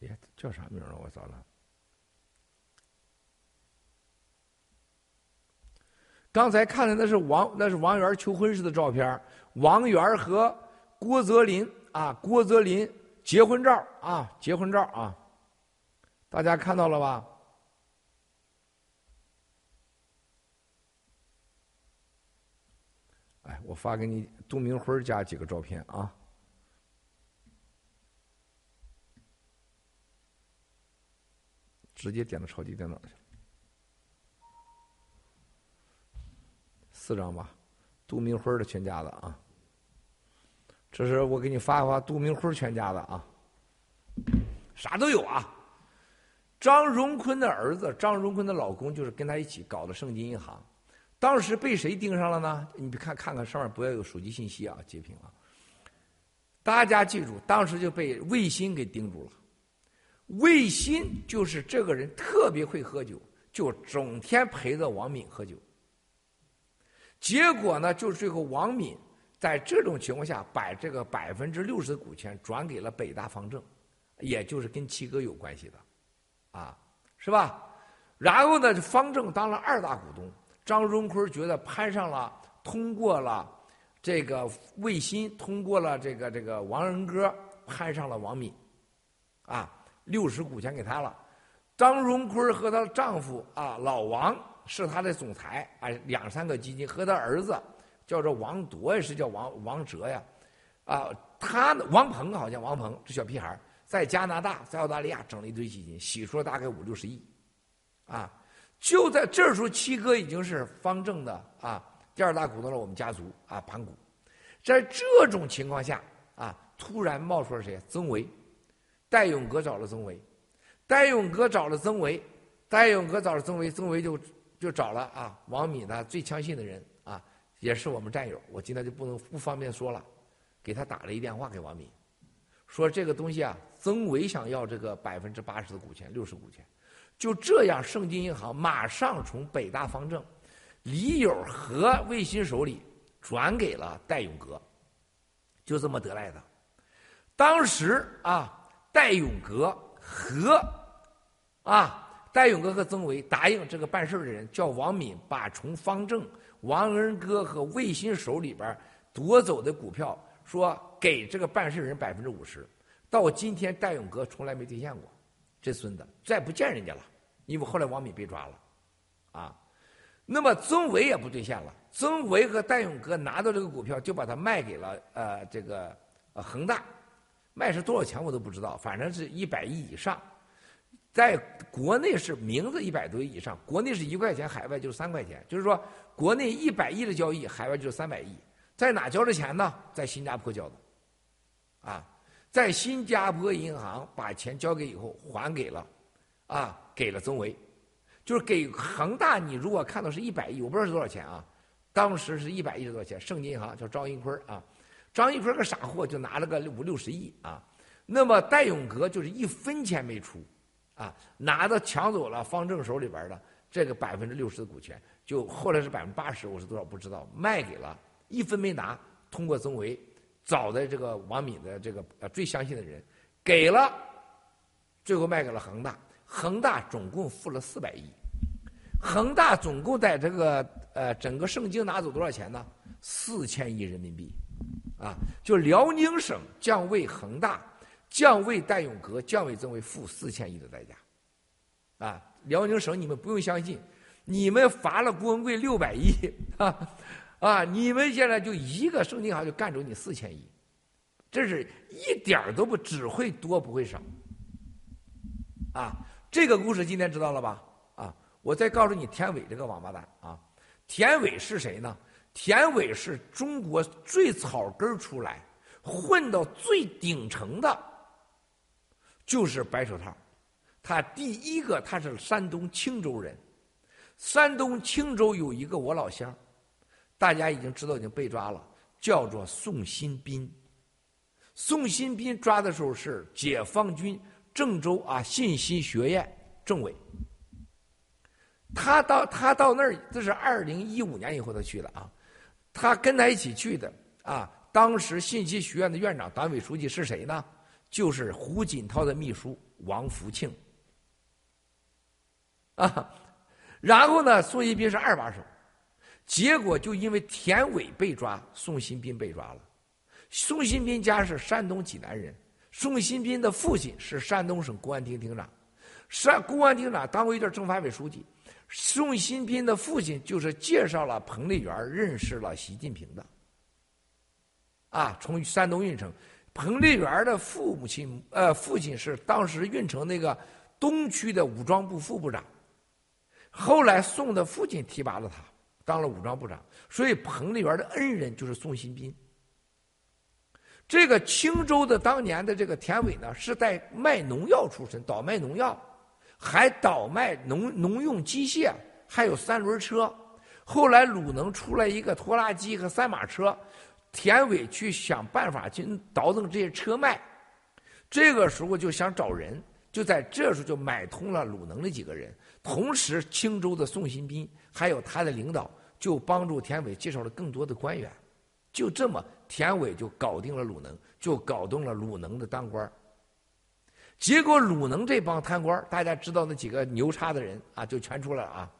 哎，叫啥名啊？我咋了！刚才看的那是王，那是王源求婚时的照片。王源和郭泽林啊，郭泽林结婚照啊，结婚照啊，大家看到了吧？哎我发给你杜明辉家几个照片啊，直接点到超级电脑去了，四张吧，杜明辉的全家的啊，这是我给你发一发杜明辉全家的啊，啥都有啊，张荣坤的儿子，张荣坤的老公就是跟他一起搞的盛京银行。当时被谁盯上了呢？你看看看上面不要有手机信息啊，截屏啊！大家记住，当时就被魏新给盯住了。魏新就是这个人特别会喝酒，就整天陪着王敏喝酒。结果呢，就是最后王敏在这种情况下，把这个百分之六十的股权转给了北大方正，也就是跟七哥有关系的，啊，是吧？然后呢，方正当了二大股东。张荣坤觉得攀上了，通过了这个魏新，通过了这个这个王仁歌，攀上了王敏，啊，六十股权给他了。张荣坤和她丈夫啊老王是他的总裁，啊两三个基金和他儿子叫做王铎也是叫王王哲呀，啊他王鹏好像王鹏这小屁孩在加拿大、在澳大利亚整了一堆基金，洗出了大概五六十亿，啊，就在这时候，七哥已经是方正的啊第二大股东了，我们家族啊盘古，在这种情况下啊，突然冒出了谁？曾维，戴勇革找了曾维，戴勇革找了曾维，戴勇革找了曾维，曾维就就找了啊王敏呢最相信的人啊，也是我们战友，我今天就不能不方便说了，给他打了一电话给王敏。说这个东西啊，曾伟想要这个百分之八十的股权，六十股权，就这样，盛京银行马上从北大方正、李友和卫新手里转给了戴永革，就这么得来的。当时啊，戴永革和啊戴永哥和曾维答应这个办事的人叫王敏，把从方正、王恩哥和卫新手里边夺走的股票。说给这个办事人百分之五十，到今天戴永哥从来没兑现过，这孙子再不见人家了，因为后来王敏被抓了，啊，那么曾维也不兑现了，曾维和戴永哥拿到这个股票就把它卖给了呃这个呃恒大，卖是多少钱我都不知道，反正是一百亿以上，在国内是名字一百多亿以上，国内是一块钱，海外就是三块钱，就是说国内一百亿的交易，海外就是三百亿。在哪交的钱呢？在新加坡交的，啊，在新加坡银行把钱交给以后还给了，啊，给了曾维，就是给恒大。你如果看到是一百亿，我不知道是多少钱啊，当时是一百亿是多少钱？盛京银行叫张一坤啊，张一坤个傻货就拿了个五六十亿啊，那么戴永革就是一分钱没出，啊，拿到抢走了方正手里边的这个百分之六十的股权，就后来是百分之八十，我是多少不知道，卖给了。一分没拿，通过曾维找的这个王敏的这个呃最相信的人，给了，最后卖给了恒大，恒大总共付了四百亿，恒大总共在这个呃整个盛京拿走多少钱呢？四千亿人民币，啊，就辽宁省将为恒大、将为戴永革、将为曾维付四千亿的代价，啊，辽宁省你们不用相信，你们罚了郭文贵六百亿啊。啊！你们现在就一个盛京行就干走你四千亿，这是一点都不只会多不会少。啊，这个故事今天知道了吧？啊，我再告诉你田伟这个王八蛋啊！田伟是谁呢？田伟是中国最草根出来，混到最顶层的，就是白手套。他第一个他是山东青州人，山东青州有一个我老乡。大家已经知道，已经被抓了，叫做宋新斌。宋新斌抓的时候是解放军郑州啊信息学院政委。他到他到那儿，这是二零一五年以后他去的啊。他跟他一起去的啊，当时信息学院的院长、党委书记是谁呢？就是胡锦涛的秘书王福庆。啊，然后呢，宋新斌是二把手。结果就因为田伟被抓，宋新斌被抓了。宋新斌家是山东济南人，宋新斌的父亲是山东省公安厅厅长，山公安厅长当过一段政法委书记。宋新斌的父亲就是介绍了彭丽媛认识了习近平的。啊，从山东运城，彭丽媛的父母亲呃父亲是当时运城那个东区的武装部副部长，后来宋的父亲提拔了他。当了武装部长，所以彭丽媛的恩人就是宋新斌。这个青州的当年的这个田伟呢，是在卖农药出身，倒卖农药，还倒卖农农用机械，还有三轮车。后来鲁能出来一个拖拉机和三马车，田伟去想办法去倒腾这些车卖。这个时候就想找人，就在这时候就买通了鲁能的几个人，同时青州的宋新斌。还有他的领导就帮助田伟介绍了更多的官员，就这么田伟就搞定了鲁能，就搞定了鲁能的当官结果鲁能这帮贪官大家知道那几个牛叉的人啊，就全出来了啊。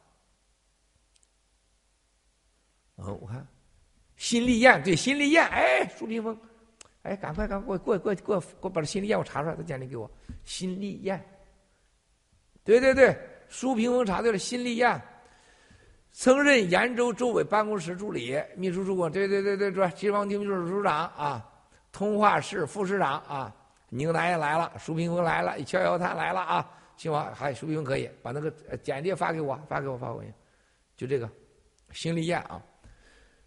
嗯，我看，辛立彦对辛立彦，哎，苏屏风，哎，赶快赶快过过过过过把这辛立彦我查出来，他简历给我。辛立彦，对对对，苏屏风查对了，辛立彦。曾任延州州委办公室助理、秘书主管，对对对对，这西方厅秘书处长啊，通化市副市长啊，宁南也来了，舒平峰来了，逍遥探来了啊！秦王还舒平峰可以把那个简历发给我，发给我，发给我，就这个。辛利燕啊，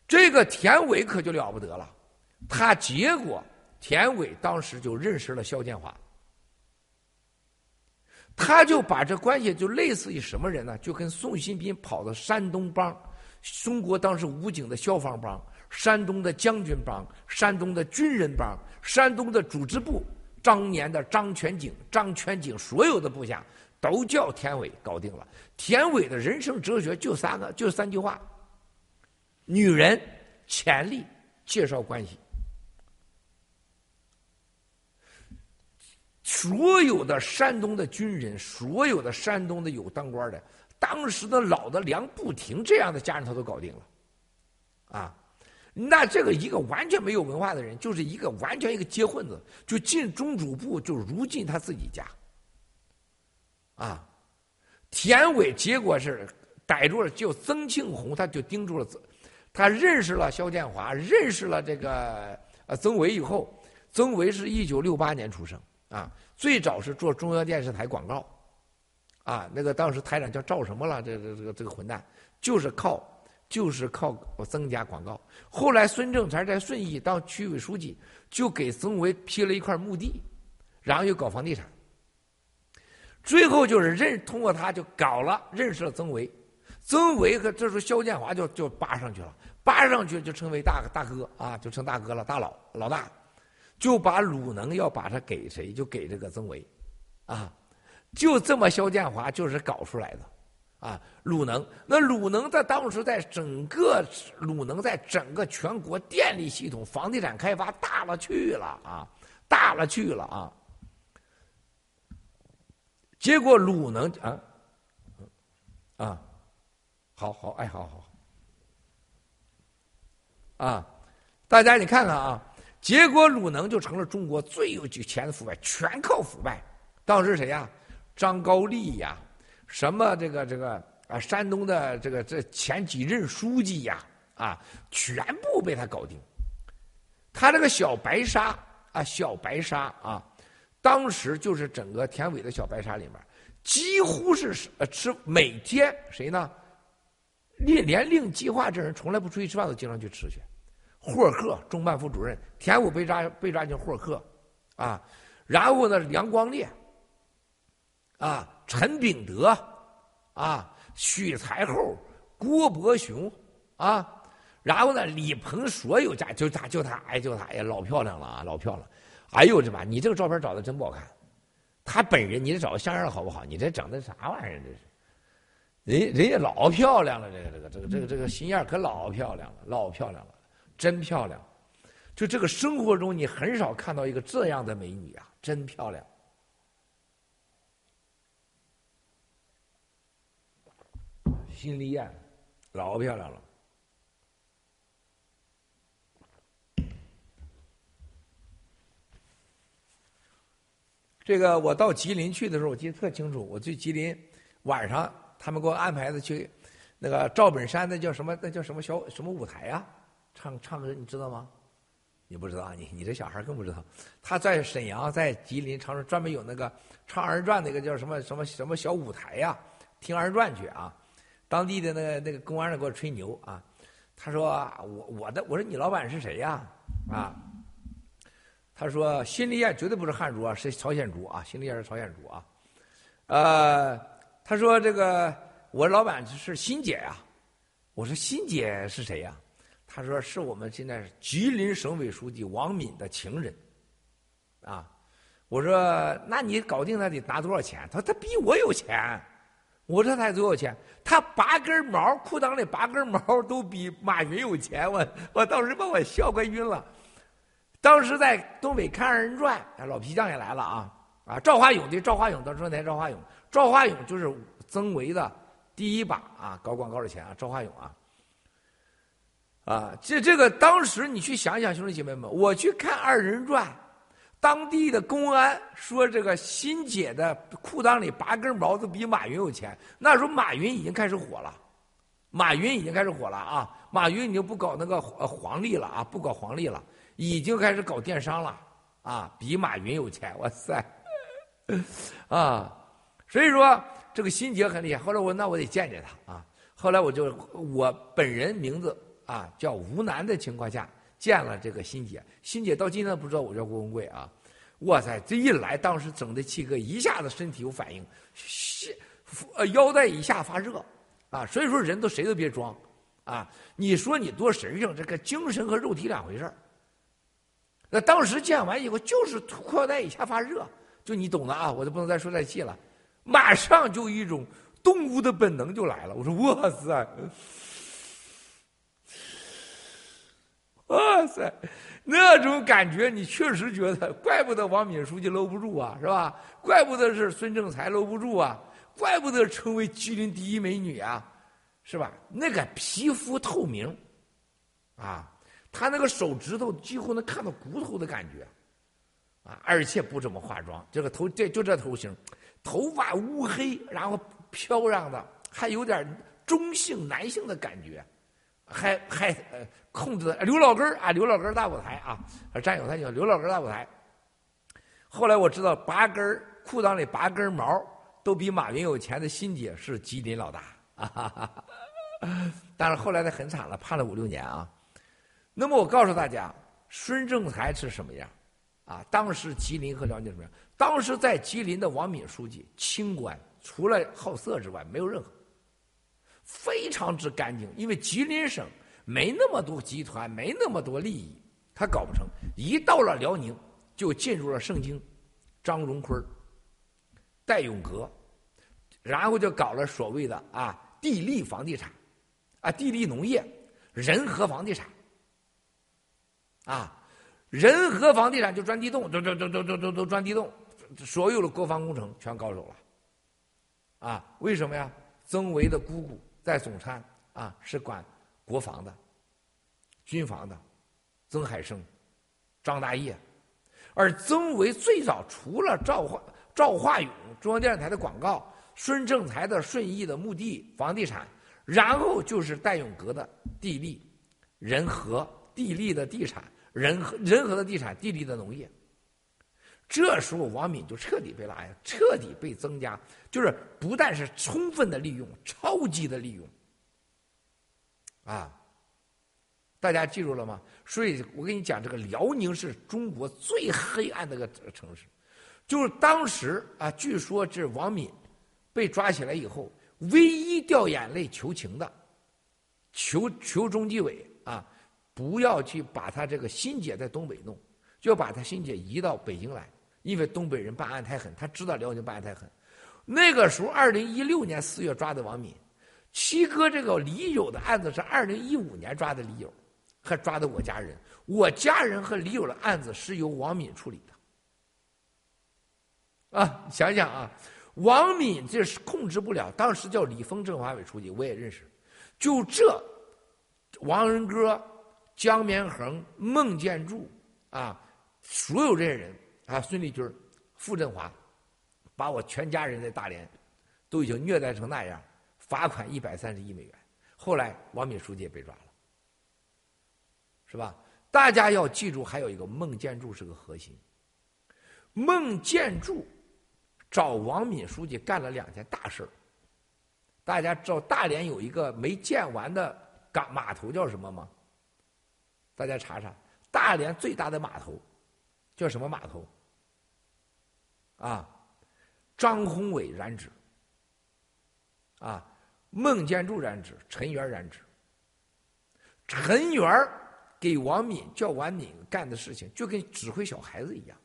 这个田伟可就了不得了，他结果田伟当时就认识了肖建华。他就把这关系就类似于什么人呢？就跟宋新斌跑到山东帮，中国当时武警的消防帮、山东的将军帮、山东的军人帮、山东的组织部，当年的张全景、张全景所有的部下都叫田伟搞定了。田伟的人生哲学就三个，就三句话：女人、潜力、介绍关系。所有的山东的军人，所有的山东的有当官的，当时的老的梁不停这样的家人他都搞定了，啊，那这个一个完全没有文化的人，就是一个完全一个接混子，就进中主部就如进他自己家，啊，田伟结果是逮住了，就曾庆红他就盯住了，他认识了肖建华，认识了这个呃曾维以后，曾维是一九六八年出生。啊，最早是做中央电视台广告，啊，那个当时台长叫赵什么了？这这这个这个混蛋，就是靠就是靠增加广告。后来孙政才在顺义当区委书记，就给曾维批了一块墓地，然后又搞房地产。最后就是认通过他就搞了，认识了曾维，曾维和这时候肖建华就就扒上去了，扒上去就成为大大哥啊，就成大哥了，大佬老大。就把鲁能要把他给谁？就给这个曾维，啊，就这么肖建华就是搞出来的，啊，鲁能。那鲁能在当时在整个鲁能在整个全国电力系统、房地产开发大了去了啊，大了去了啊。结果鲁能啊，啊，好好哎，好好，啊，大家你看看啊。结果鲁能就成了中国最有钱的腐败，全靠腐败。当时谁呀？张高丽呀，什么这个这个啊，山东的这个这前几任书记呀，啊，全部被他搞定。他这个小白鲨啊，小白鲨啊，当时就是整个田伟的小白鲨里面，几乎是呃吃每天谁呢？连连令计划这人从来不出去吃饭，都经常去吃去。霍克中办副主任，田武被抓被抓进霍克，啊，然后呢，梁光烈，啊，陈炳德，啊，许才厚，郭伯雄，啊，然后呢，李鹏所有家就他就他哎就他呀老漂亮了啊老漂亮，哎呦我的妈你这个照片找的真不好看，他本人你得找个像样的好不好？你这整的啥玩意儿这是？人人家老漂亮了，这个这个这个这个这个心眼可老漂亮了，老漂亮了。真漂亮，就这个生活中你很少看到一个这样的美女啊，真漂亮。新丽艳，老漂亮了。这个我到吉林去的时候，我记得特清楚。我去吉林晚上，他们给我安排的去那个赵本山那叫什么？那叫什么小什么舞台呀？唱唱歌你知道吗？你不知道？你你这小孩更不知道。他在沈阳，在吉林长春专门有那个唱二人转那个叫什么什么什么小舞台呀？听二人转去啊！当地的那个那个公安的给我吹牛啊！他说我我的我说你老板是谁呀？啊？他说新丽艳绝对不是汉族啊，是朝鲜族啊！新丽艳是朝鲜族啊！呃，他说这个我老板是新姐呀！我说新姐是谁呀？他说：“是我们现在吉林省委书记王敏的情人，啊，我说那你搞定他得拿多少钱？他说他比我有钱。我说他多少钱？他拔根毛，裤裆里拔根毛都比马云有钱。我我当时把我笑快晕了。当时在东北看二人转，老皮匠也来了啊啊！赵华勇对赵华勇，当时台赵华勇，赵华勇就是曾维的第一把啊搞广告的钱啊，赵华勇啊。”啊，这这个当时你去想想，兄弟姐妹们，我去看二人转，当地的公安说这个新姐的裤裆里拔根毛都比马云有钱。那时候马云已经开始火了，马云已经开始火了啊！马云已经不搞那个黄历了啊，不搞黄历了，已经开始搞电商了啊，比马云有钱，哇塞，啊，所以说这个心结很厉害。后来我那我得见见他啊。后来我就我本人名字啊叫吴楠的情况下见了这个欣姐，欣姐到今天不知道我叫郭文贵啊。哇塞，这一来，当时整的七哥一下子身体有反应，是呃腰带以下发热啊。所以说人都谁都别装啊。你说你多神圣，这个精神和肉体两回事儿。那当时见完以后，就是裤腰带以下发热，就你懂的啊，我就不能再说再细了。马上就一种动物的本能就来了。我说哇塞，哇塞，那种感觉你确实觉得，怪不得王敏书记搂不住啊，是吧？怪不得是孙政才搂不住啊，怪不得成为吉林第一美女啊，是吧？那个皮肤透明，啊。他那个手指头几乎能看到骨头的感觉，啊，而且不怎么化妆，这个头这就这头型，头发乌黑，然后飘扬的，还有点中性男性的感觉，还还呃控制刘老根啊，刘老根大舞台啊，战友他叫刘老根大舞台。后来我知道拔根裤裆里拔根毛都比马云有钱的欣姐是吉林老大啊，但是后来他很惨了，判了五六年啊。那么我告诉大家，孙政才是什么样？啊，当时吉林和辽宁什么样？当时在吉林的王敏书记清官，除了好色之外，没有任何，非常之干净。因为吉林省没那么多集团，没那么多利益，他搞不成。一到了辽宁，就进入了盛京，张荣坤、戴永革，然后就搞了所谓的啊地利房地产，啊地利农业、人和房地产。啊，人和房地产就钻地洞，都都都都都都都钻地洞，所有的国防工程全搞走了。啊，为什么呀？曾维的姑姑在总参啊，是管国防的、军防的，曾海生、张大业，而曾维最早除了赵化赵化勇中央电视台的广告，孙政才的顺义的墓地房地产，然后就是戴永革的地利人和地利的地产。人和人和的地产，地利的农业。这时候王敏就彻底被拉下，彻底被增加，就是不但是充分的利用，超级的利用。啊，大家记住了吗？所以我跟你讲，这个辽宁是中国最黑暗的个城市，就是当时啊，据说这王敏被抓起来以后，唯一掉眼泪求情的，求求中纪委啊。不要去把他这个心姐在东北弄，就要把他心姐移到北京来，因为东北人办案太狠，他知道辽宁办案太狠。那个时候，二零一六年四月抓的王敏，七哥这个李友的案子是二零一五年抓的李友，还抓的我家人，我家人和李友的案子是由王敏处理的。啊，想想啊，王敏这是控制不了，当时叫李峰政法委书记，我也认识，就这，王仁哥。江绵恒、孟建柱啊，所有这些人啊，孙立军、傅振华，把我全家人在大连都已经虐待成那样，罚款一百三十亿美元。后来王敏书记也被抓了，是吧？大家要记住，还有一个孟建柱是个核心。孟建柱找王敏书记干了两件大事儿大家知道大连有一个没建完的港码头叫什么吗？大家查查，大连最大的码头叫什么码头？啊，张宏伟染指，啊，孟建柱染指，陈元染指。陈元给王敏叫王敏干的事情，就跟指挥小孩子一样。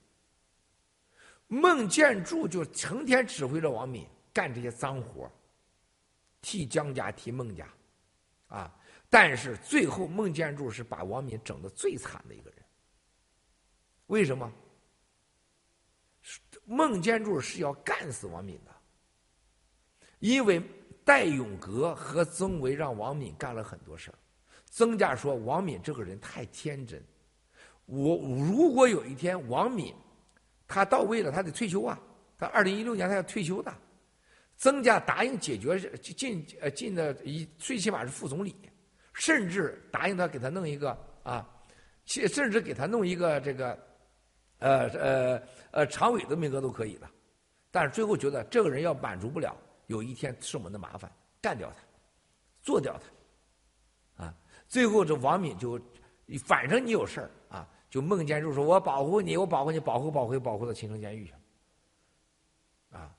孟建柱就成天指挥着王敏干这些脏活替江家，替孟家，啊。但是最后，孟建柱是把王敏整的最惨的一个人。为什么？孟建柱是要干死王敏的，因为戴永革和曾维让王敏干了很多事儿。曾家说王敏这个人太天真，我如果有一天王敏他到位了，他得退休啊，他二零一六年他要退休的。曾家答应解决进呃进的一最起码是副总理。甚至答应他给他弄一个啊，甚至给他弄一个这个呃呃呃常委的名额都可以的，但是最后觉得这个人要满足不了，有一天是我们的麻烦，干掉他，做掉他，啊，最后这王敏就，反正你有事儿啊，就孟建柱说：“我保护你，我保护你，保护保护保护到秦城监狱去。”啊，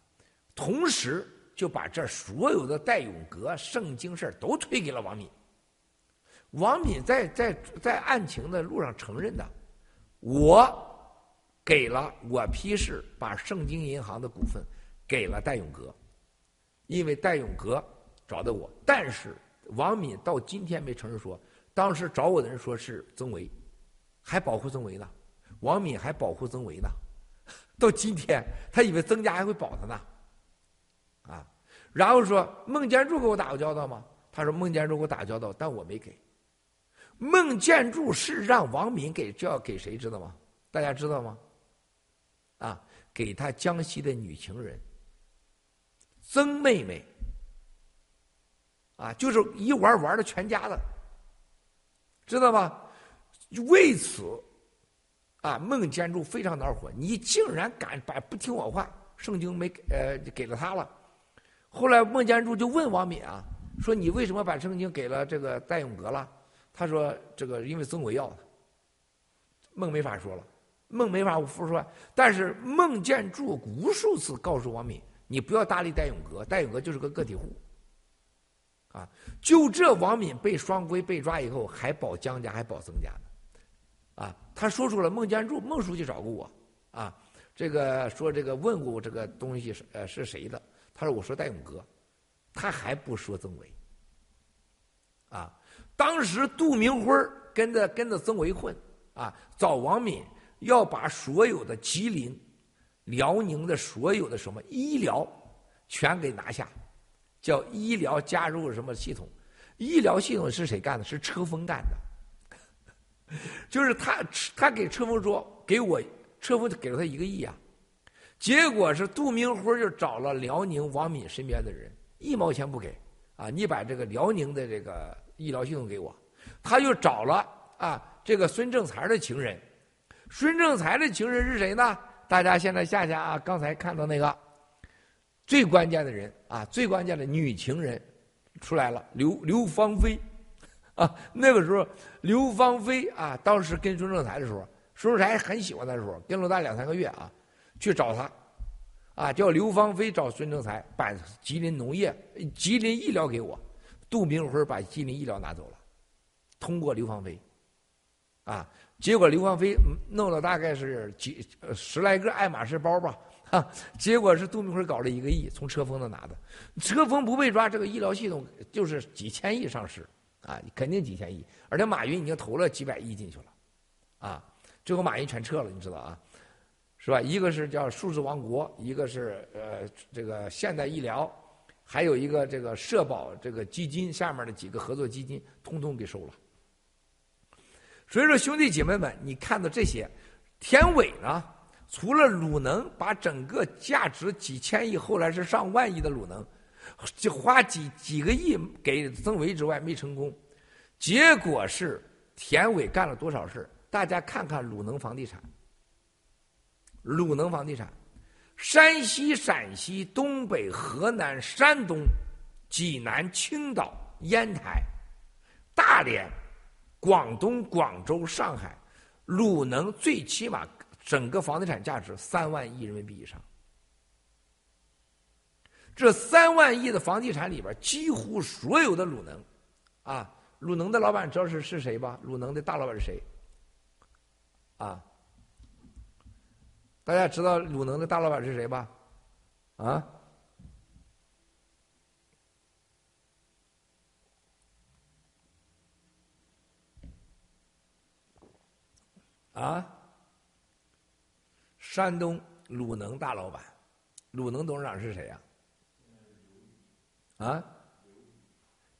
同时就把这所有的戴永革圣经事儿都推给了王敏。王敏在在在案情的路上承认的，我给了我批示把盛京银行的股份给了戴永革，因为戴永革找的我，但是王敏到今天没承认说，当时找我的人说是曾维，还保护曾维呢，王敏还保护曾维呢，到今天他以为曾家还会保他呢，啊，然后说孟建柱给我打过交道吗？他说孟建柱给我打交道，但我没给。孟建柱是让王敏给，就要给谁知道吗？大家知道吗？啊，给他江西的女情人曾妹妹。啊，就是一玩玩的全家的，知道吗？为此，啊，孟建柱非常恼火，你竟然敢把不听我话，圣经没呃给了他了。后来孟建柱就问王敏啊，说你为什么把圣经给了这个戴永革了？他说：“这个因为曾伟要的。”孟没法说了，孟没法复说。但是孟建柱无数次告诉王敏：“你不要搭理戴永革，戴永革就是个个体户。”啊，就这王敏被双规被抓以后，还保江家，还保曾家呢。啊，他说出了孟建柱，孟书记找过我，啊，这个说这个问过我这个东西是呃是谁的？他说我说戴永革，他还不说曾伟。啊。当时杜明辉跟着跟着曾维混，啊，找王敏要把所有的吉林、辽宁的所有的什么医疗全给拿下，叫医疗加入什么系统？医疗系统是谁干的？是车峰干的，就是他他给车峰说，给我车峰给了他一个亿啊，结果是杜明辉就找了辽宁王敏身边的人，一毛钱不给啊，你把这个辽宁的这个。医疗系统给我，他又找了啊，这个孙正才的情人，孙正才的情人是谁呢？大家现在下下啊，刚才看到那个最关键的人啊，最关键的女情人出来了，刘刘芳菲啊，那个时候刘芳菲啊，当时跟孙正才的时候，孙正才很喜欢他的时候，跟了他两三个月啊，去找他，啊，叫刘芳菲找孙正才，把吉林农业、吉林医疗给我。杜明辉把吉林医疗拿走了，通过刘芳菲，啊，结果刘芳菲弄了大概是几十来个爱马仕包吧，哈，结果是杜明辉搞了一个亿，从车峰那拿的，车峰不被抓，这个医疗系统就是几千亿上市，啊，肯定几千亿，而且马云已经投了几百亿进去了，啊，最后马云全撤了，你知道啊，是吧？一个是叫数字王国，一个是呃这个现代医疗。还有一个这个社保这个基金下面的几个合作基金，通通给收了。所以说，兄弟姐妹们，你看到这些，田伟呢，除了鲁能把整个价值几千亿，后来是上万亿的鲁能，就花几几个亿给曾维之外没成功，结果是田伟干了多少事大家看看鲁能房地产，鲁能房地产。山西、陕西、东北、河南、山东、济南、青岛、烟台、大连、广东、广州、上海，鲁能最起码整个房地产价值三万亿人民币以上。这三万亿的房地产里边，几乎所有的鲁能，啊，鲁能的老板知道是是谁吧？鲁能的大老板是谁？啊？大家知道鲁能的大老板是谁吧？啊？啊？山东鲁能大老板，鲁能董事长是谁呀？啊？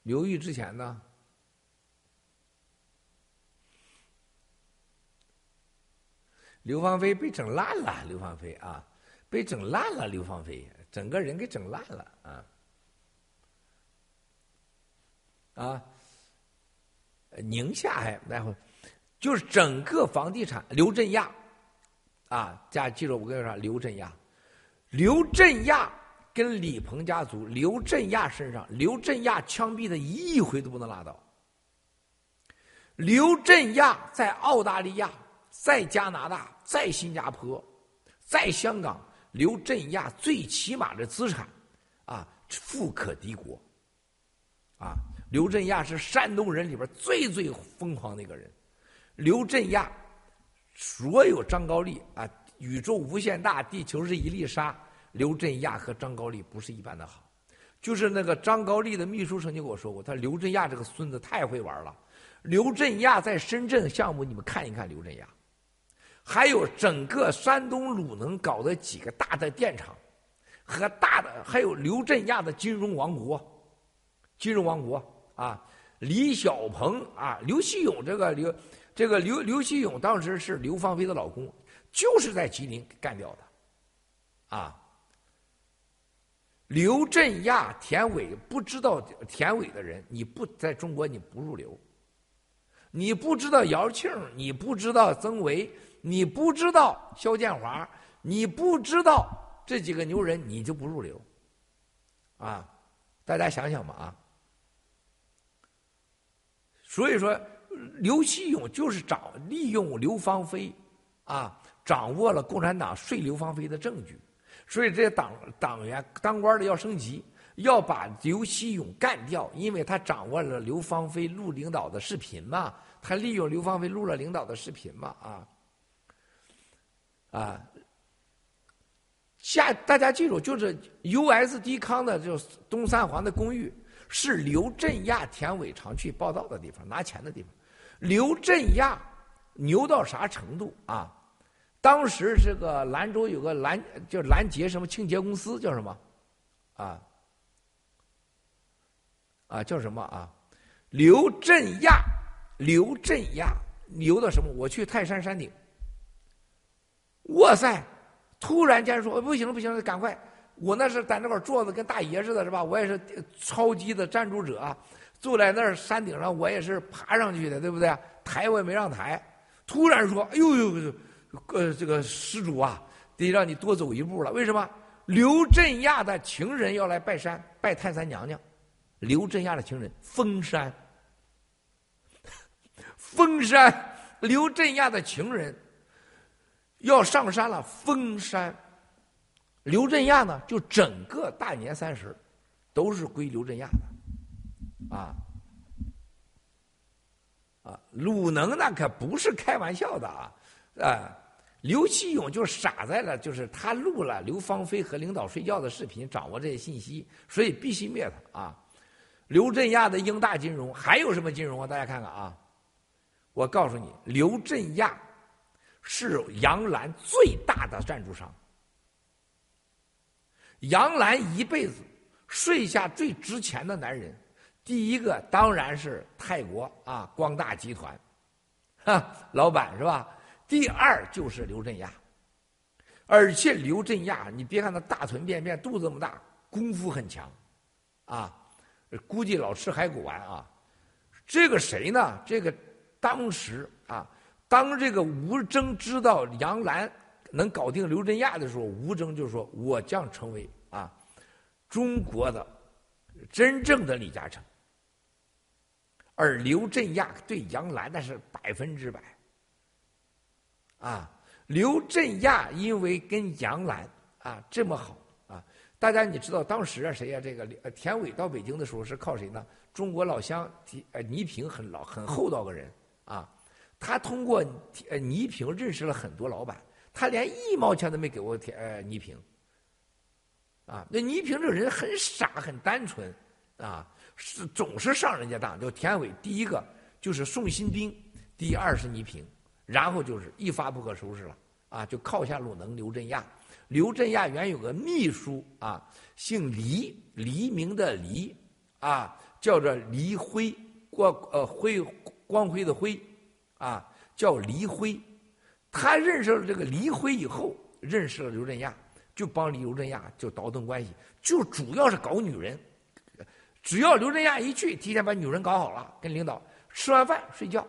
刘裕之前呢？刘芳菲被整烂了，刘芳菲啊，被整烂了，刘芳菲整个人给整烂了啊啊！宁夏还那会，就是整个房地产，刘振亚啊，家记住我跟你说，刘振亚，刘振亚跟李鹏家族，刘振亚身上，刘振亚枪毙的一亿回都不能拉倒。刘振亚在澳大利亚，在加拿大，在新加坡，在香港，刘镇亚最起码的资产，啊，富可敌国。啊，刘镇亚是山东人里边最最疯狂的一个人。刘镇亚，所有张高丽啊，宇宙无限大，地球是一粒沙。刘镇亚和张高丽不是一般的好，就是那个张高丽的秘书曾经跟我说过，他刘镇亚这个孙子太会玩了。刘镇亚在深圳项目，你们看一看刘镇亚，还有整个山东鲁能搞的几个大的电厂，和大的还有刘振亚的金融王国，金融王国啊，李小鹏啊，刘希勇这个刘这个刘刘希勇当时是刘芳菲的老公，就是在吉林干掉的，啊。刘振亚、田伟不知道田伟的人，你不在中国你不入流。你不知道姚庆，你不知道曾维，你不知道肖建华，你不知道这几个牛人，你就不入流。啊，大家想想吧啊。所以说，刘希勇就是掌利用刘芳菲，啊，掌握了共产党睡刘芳菲的证据。所以这些党党员当官的要升级，要把刘希勇干掉，因为他掌握了刘芳菲录领导的视频嘛，他利用刘芳菲录了领导的视频嘛，啊，啊，下大家记住，就是 USD 康的，就是东三环的公寓，是刘振亚、田伟常去报道的地方，拿钱的地方。刘振亚牛到啥程度啊？当时这个兰州有个兰，叫兰杰什么清洁公司，叫什么？啊啊，叫什么啊？刘振亚，刘振亚，牛到什么？我去泰山山顶，哇塞！突然间说不行了，不行了，赶快！我那是在那块坐着跟大爷似的，是吧？我也是超级的赞助者，坐在那山顶上，我也是爬上去的，对不对？抬我也没让抬。突然说：“哎呦呦呦！”呃，这个施主啊，得让你多走一步了。为什么？刘振亚的情人要来拜山，拜太三娘娘。刘振亚的情人封山，封山。刘振亚的情人要上山了，封山。刘振亚呢，就整个大年三十都是归刘振亚的，啊啊，鲁能那可不是开玩笑的啊，啊。刘希勇就傻在了，就是他录了刘芳菲和领导睡觉的视频，掌握这些信息，所以必须灭他啊！刘振亚的英大金融还有什么金融啊？大家看看啊！我告诉你，刘振亚是杨澜最大的赞助商。杨澜一辈子睡下最值钱的男人，第一个当然是泰国啊光大集团，哈，老板是吧？第二就是刘振亚，而且刘振亚，你别看他大臀便便，肚子这么大，功夫很强，啊，估计老吃海骨丸啊。这个谁呢？这个当时啊，当这个吴征知道杨澜能搞定刘振亚的时候，吴征就说：“我将成为啊中国的真正的李嘉诚。”而刘振亚对杨澜那是百分之百。啊，刘振亚因为跟杨澜啊这么好啊，大家你知道当时啊谁呀？这个田伟到北京的时候是靠谁呢？中国老乡倪萍很老很厚道个人啊，他通过呃倪萍认识了很多老板，他连一毛钱都没给过田呃倪萍。啊，那倪萍这个人很傻很单纯啊，是总是上人家当。就田伟第一个就是宋新兵，第二是倪萍。然后就是一发不可收拾了啊！就靠下鲁能刘振亚，刘振亚原有个秘书啊，姓黎，黎明的黎，啊，叫做黎辉，光呃辉光辉的辉，啊，叫黎辉。他认识了这个黎辉以后，认识了刘振亚，就帮刘振亚就倒腾关系，就主要是搞女人。只要刘振亚一去，提前把女人搞好了，跟领导吃完饭睡觉，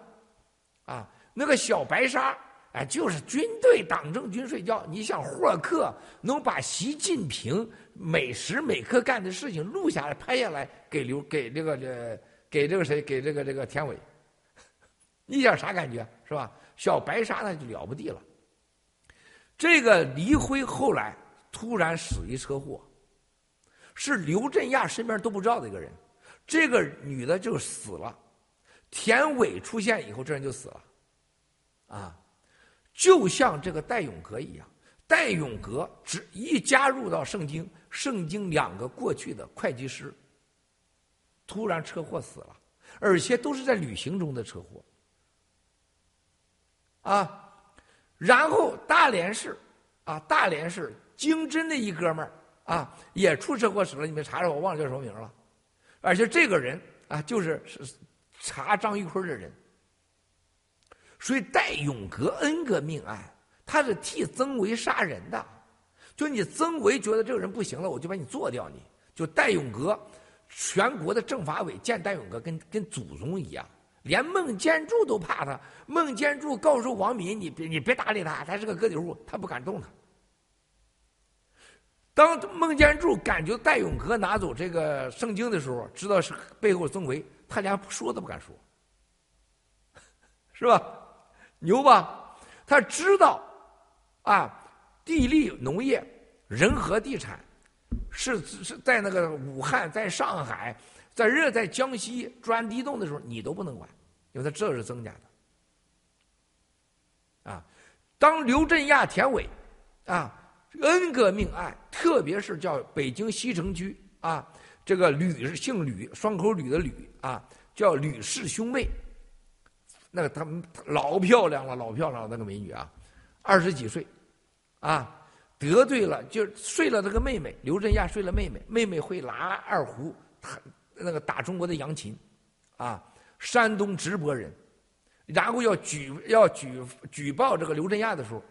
啊。那个小白鲨哎，就是军队党政军睡觉。你想霍克能把习近平每时每刻干的事情录下来、拍下来，给刘给这个这给这个谁给这个这个田伟，你想啥感觉是吧？小白鲨那就了不地了。这个黎辉后来突然死于车祸，是刘振亚身边都不知道的一个人。这个女的就死了，田伟出现以后，这人就死了，啊，就像这个戴永革一样，戴永革只一加入到圣经，圣经两个过去的会计师突然车祸死了，而且都是在旅行中的车祸，啊。然后大连市，啊，大连市经侦的一哥们儿啊，也出车祸死了。你们查查，我忘了叫什么名了。而且这个人啊，就是是查张玉坤的人。所以戴永革 N 个命案，他是替曾维杀人的。就你曾维觉得这个人不行了，我就把你做掉。你就戴永革，全国的政法委见戴永革跟跟祖宗一样。连孟建柱都怕他。孟建柱告诉王敏：“你别，你别搭理他，他是个个体户，他不敢动他。”当孟建柱感觉戴永革拿走这个圣经的时候，知道是背后曾维，他连说都不敢说，是吧？牛吧？他知道啊，地利农业、人和地产是是在那个武汉，在上海。在热在江西钻地洞的时候，你都不能管，因为他知道是曾家的。啊，当刘振亚、田伟，啊，N 个命案，特别是叫北京西城区啊，这个吕姓吕，双口吕的吕啊，叫吕氏兄妹，那个他们老漂亮了，老漂亮了，那个美女啊，二十几岁，啊，得罪了就睡了这个妹妹，刘振亚睡了妹妹，妹妹会拉二胡，他。那个打中国的扬琴，啊，山东直播人，然后要举要举举报这个刘振亚的时候，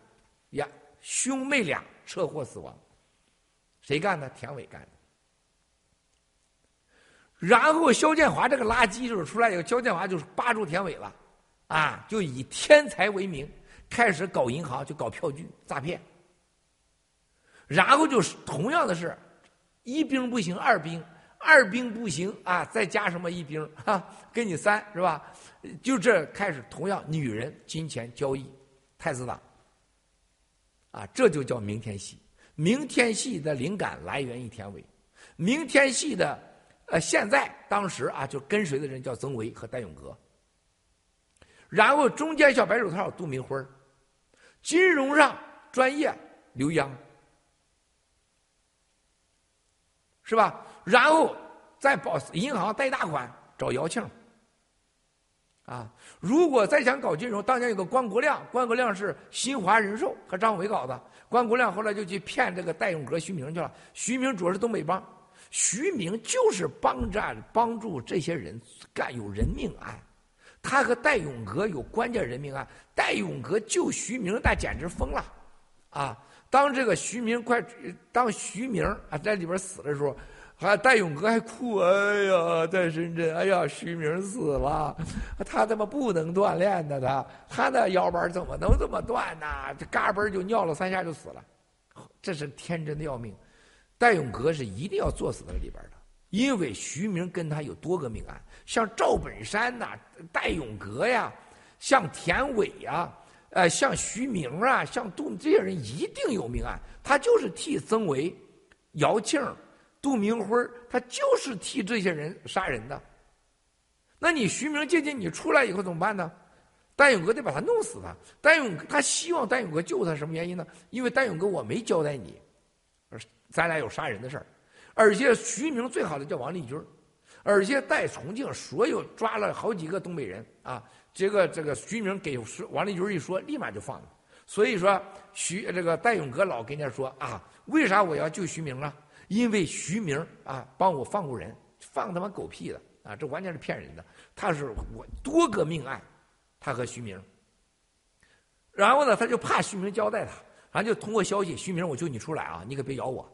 呀，兄妹俩车祸死亡，谁干的？田伟干的。然后肖建华这个垃圾就是出来以后，肖建华就是扒住田伟了，啊，就以天才为名开始搞银行，就搞票据诈骗。然后就是同样的事，一兵不行，二兵。二兵不行啊，再加什么一兵啊？给你三是吧？就这开始，同样女人、金钱交易，太子党啊，这就叫明天系。明天系的灵感来源于田伟，明天系的呃，现在当时啊，就跟随的人叫曾维和戴永革，然后中间小白手套杜明辉金融上专业刘央，是吧？然后再保银行贷大款找姚庆，啊，如果再想搞金融，当年有个关国亮，关国亮是新华人寿和张伟搞的，关国亮后来就去骗这个戴永革、徐明去了。徐明主要是东北帮，徐明就是帮着帮助这些人干有人命案，他和戴永革有关键人命案，戴永革救徐明那简直疯了，啊，当这个徐明快当徐明啊在里边死的时候。还戴永革还哭，哎呀，在深圳，哎呀，徐明死了，他他妈不能锻炼的，他他那腰板怎么能这么断呢？这嘎嘣就尿了三下就死了，这是天真的要命。戴永革是一定要作死在里边的，因为徐明跟他有多个命案，像赵本山呐、戴永革呀、像田伟呀、呃，像徐明啊、像杜这些人一定有命案，他就是替曾维、姚庆。杜明辉他就是替这些人杀人的。那你徐明进去，你出来以后怎么办呢？戴永哥得把他弄死他。戴永他希望戴永哥救他，什么原因呢？因为戴永哥我没交代你，咱俩有杀人的事儿。而且徐明最好的叫王立军，而且在重庆所有抓了好几个东北人啊，这个这个徐明给王立军一说，立马就放了。所以说徐这个戴永哥老跟人家说啊，为啥我要救徐明啊？因为徐明啊，帮我放过人，放他妈狗屁的啊！这完全是骗人的。他是我多个命案，他和徐明。然后呢，他就怕徐明交代他，然后就通过消息，徐明，我救你出来啊，你可别咬我。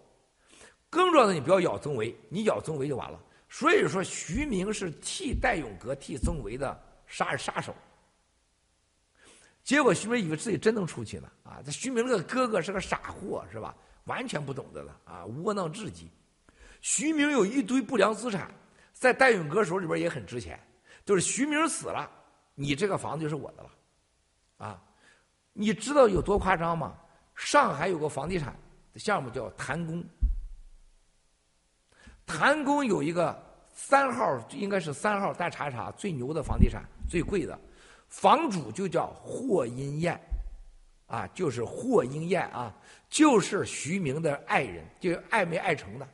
更重要的，你不要咬曾维，你咬曾维就完了。所以说，徐明是替戴永革、替曾维的杀杀手。结果徐明以为自己真能出去呢啊！这徐明这个哥哥是个傻货是吧？完全不懂得了啊，窝囊至极。徐明有一堆不良资产，在戴永哥手里边也很值钱。就是徐明死了，你这个房子就是我的了，啊！你知道有多夸张吗？上海有个房地产项目叫谭宫，谭宫有一个三号，应该是三号，大查查最牛的房地产，最贵的，房主就叫霍英燕，啊，就是霍英燕啊，就是徐明的爱人，就爱没爱成的。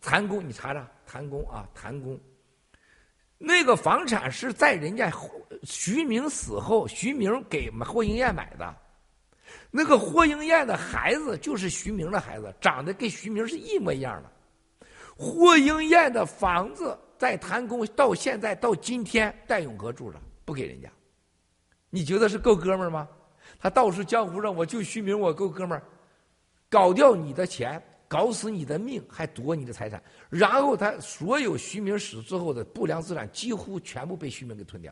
谭宫，你查查谭宫啊，谭宫，那个房产是在人家徐明死后，徐明给霍英燕买的。那个霍英燕的孩子就是徐明的孩子，长得跟徐明是一模一样的。霍英燕的房子在谭宫，到现在到今天，戴永革住着，不给人家。你觉得是够哥们吗？他到处江湖上，我救徐明，我够哥们儿，搞掉你的钱，搞死你的命，还夺你的财产，然后他所有徐明死之后的不良资产，几乎全部被徐明给吞掉，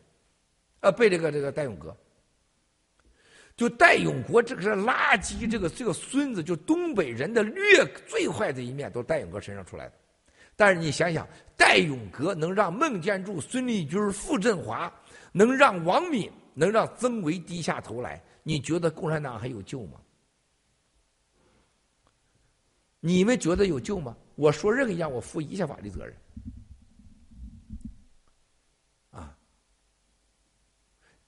呃，被这个这个戴永革。就戴永国这个是垃圾，这个这个孙子，就东北人的劣最坏的一面，都戴永革身上出来的。但是你想想，戴永革能让孟建柱、孙立军、傅振华，能让王敏，能让曾维低下头来，你觉得共产党还有救吗？你们觉得有救吗？我说任何一样，我负一切法律责任。啊，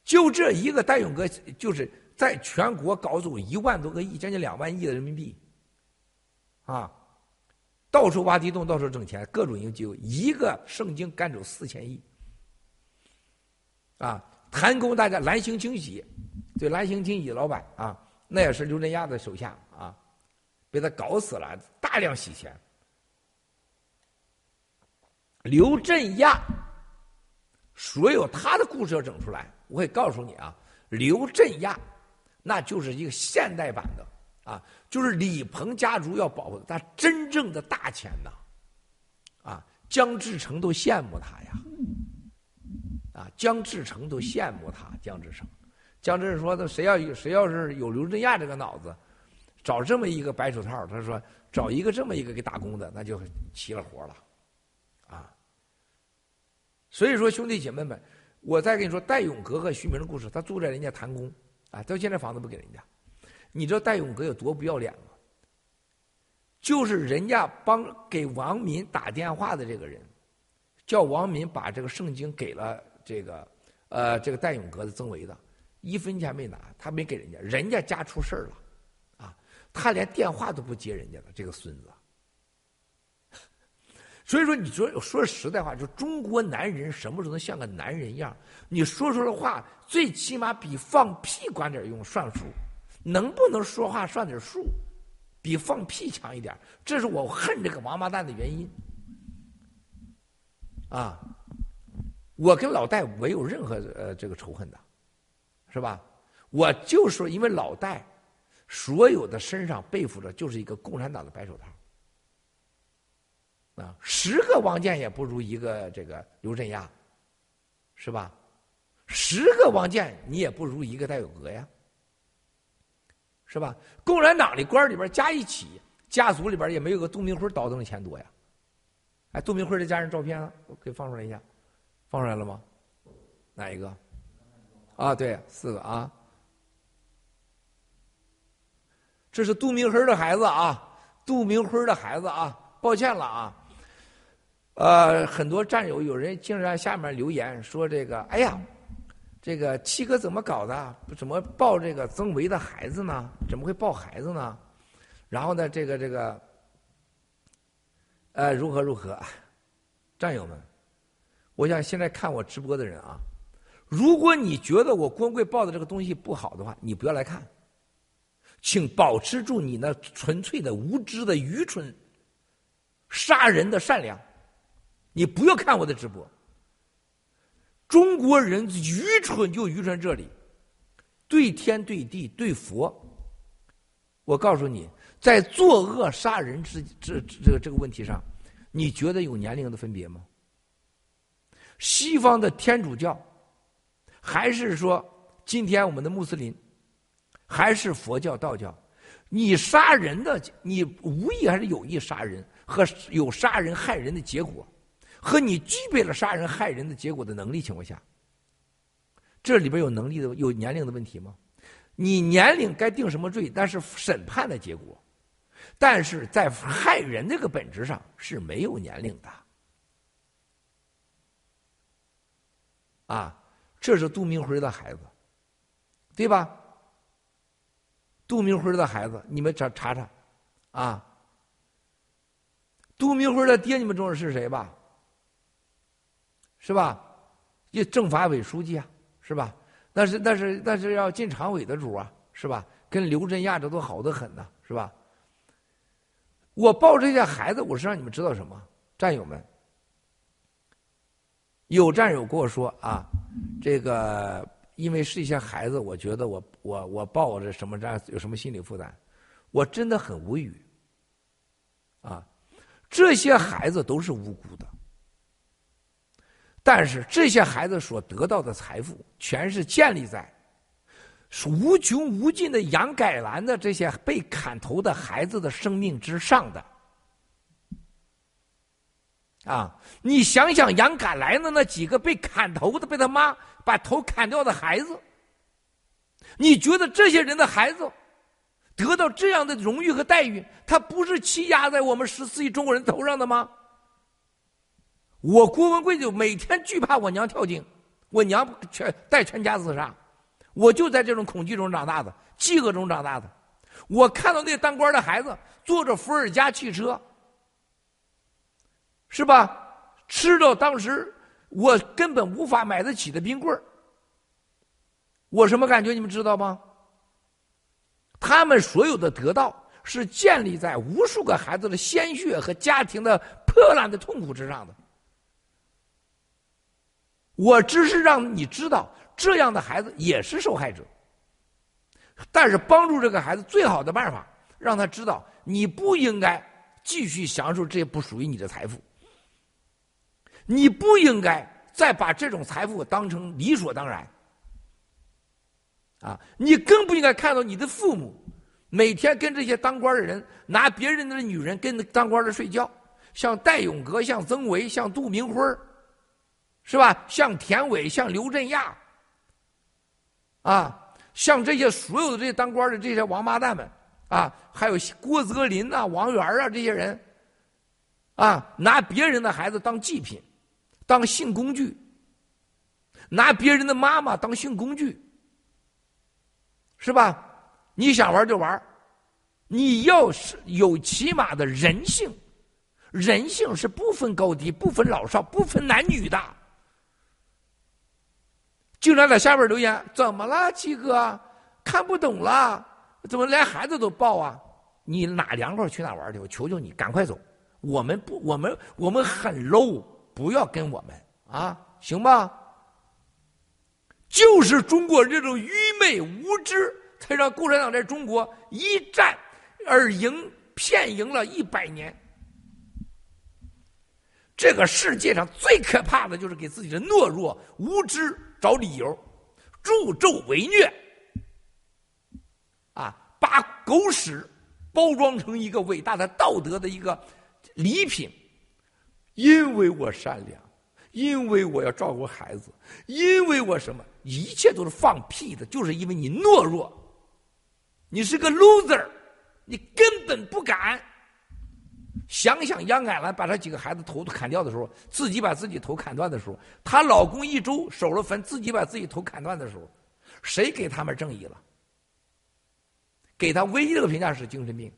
就这一个戴永哥，就是在全国搞走一万多个亿，将近两万亿的人民币，啊。到处挖地洞，到处挣钱，各种营救，一个圣经干走四千亿，啊！谭公大家蓝星清洗，对蓝星清洗老板啊，那也是刘振亚的手下啊，被他搞死了，大量洗钱。刘振亚，所有他的故事要整出来，我会告诉你啊，刘振亚，那就是一个现代版的。啊，就是李鹏家族要保护他真正的大钱呐，啊，姜志成都羡慕他呀，啊，姜志成都羡慕他，姜志成，姜志说：“他谁要有谁要是有刘振亚这个脑子，找这么一个白手套，他说找一个这么一个给打工的，那就齐了活了，啊。所以说，兄弟姐妹们，我再跟你说，戴永革和徐明的故事，他住在人家谭宫，啊，到现在房子不给人家。”你知道戴永革有多不要脸吗？就是人家帮给王民打电话的这个人，叫王民把这个圣经给了这个呃这个戴永革的曾维的，一分钱没拿，他没给人家，人家家出事儿了，啊，他连电话都不接人家了这个孙子。所以说，你说说实在话，就中国男人什么时候能像个男人样？你说出的话，最起码比放屁管点用，算数。能不能说话算点数，比放屁强一点？这是我恨这个王八蛋的原因。啊，我跟老戴没有任何呃这个仇恨的，是吧？我就说，因为老戴所有的身上背负着就是一个共产党的白手套。啊，十个王建也不如一个这个刘振亚，是吧？十个王建你也不如一个戴永革呀。是吧？共产党的官里边加一起，家族里边也没有个杜明辉倒腾的钱多呀。哎，杜明辉的家人照片，我可以放出来一下，放出来了吗？哪一个？啊，对，四个啊。这是杜明辉的孩子啊，杜明辉的孩子啊，抱歉了啊。呃，很多战友有人竟然下面留言说这个，哎呀。这个七哥怎么搞的？怎么抱这个曾维的孩子呢？怎么会抱孩子呢？然后呢，这个这个，呃，如何如何？战友们，我想现在看我直播的人啊，如果你觉得我光棍报的这个东西不好的话，你不要来看，请保持住你那纯粹的无知的愚蠢、杀人的善良，你不要看我的直播。中国人愚蠢就愚蠢这里，对天对地对佛。我告诉你，在作恶杀人之这这这个问题上，你觉得有年龄的分别吗？西方的天主教，还是说今天我们的穆斯林还是佛教、道教，你杀人的，你无意还是有意杀人，和有杀人害人的结果，和你具备了杀人害人的结果的能力情况下，这里边有能力的有年龄的问题吗？你年龄该定什么罪，但是审判的结果，但是在害人这个本质上是没有年龄的。啊，这是杜明辉的孩子，对吧？杜明辉的孩子，你们查查查，啊，杜明辉的爹，你们知道是谁吧？是吧？一政法委书记啊，是吧？那是那是那是要进常委的主啊，是吧？跟刘振亚这都好得很呢，是吧？我抱这些孩子，我是让你们知道什么，战友们。有战友跟我说啊，这个因为是一些孩子，我觉得我我我抱着什么这样有什么心理负担，我真的很无语。啊，这些孩子都是无辜的，但是这些孩子所得到的财富，全是建立在无穷无尽的杨改兰的这些被砍头的孩子的生命之上的。啊！你想想，杨赶来的那几个被砍头的、被他妈把头砍掉的孩子，你觉得这些人的孩子得到这样的荣誉和待遇，他不是欺压在我们十四亿中国人头上的吗？我郭文贵就每天惧怕我娘跳井，我娘全带全家自杀，我就在这种恐惧中长大的，饥饿中长大的。我看到那当官的孩子坐着伏尔加汽车。是吧？吃到当时我根本无法买得起的冰棍儿，我什么感觉？你们知道吗？他们所有的得到是建立在无数个孩子的鲜血和家庭的破烂的痛苦之上的。我只是让你知道，这样的孩子也是受害者。但是帮助这个孩子最好的办法，让他知道你不应该继续享受这些不属于你的财富。你不应该再把这种财富当成理所当然，啊！你更不应该看到你的父母每天跟这些当官的人拿别人的女人跟当官的睡觉，像戴永革、像曾维、像杜明辉是吧？像田伟、像刘振亚，啊，像这些所有的这些当官的这些王八蛋们，啊，还有郭泽林呐、王源啊这些人，啊，拿别人的孩子当祭品。当性工具，拿别人的妈妈当性工具，是吧？你想玩就玩，你要是有起码的人性，人性是不分高低、不分老少、不分男女的。经常在下边留言：“怎么了，七哥？看不懂了？怎么连孩子都抱啊？你哪凉快去哪玩去？我求求你，赶快走！我们不，我们我们很 low。”不要跟我们啊，行吧？就是中国这种愚昧无知，才让共产党在中国一战而赢，骗赢了一百年。这个世界上最可怕的就是给自己的懦弱无知找理由，助纣为虐，啊，把狗屎包装成一个伟大的道德的一个礼品。因为我善良，因为我要照顾孩子，因为我什么，一切都是放屁的，就是因为你懦弱，你是个 loser，你根本不敢。想想杨改兰把他几个孩子头都砍掉的时候，自己把自己头砍断的时候，她老公一周守了坟，自己把自己头砍断的时候，谁给他们正义了？给他唯一的评价是精神病。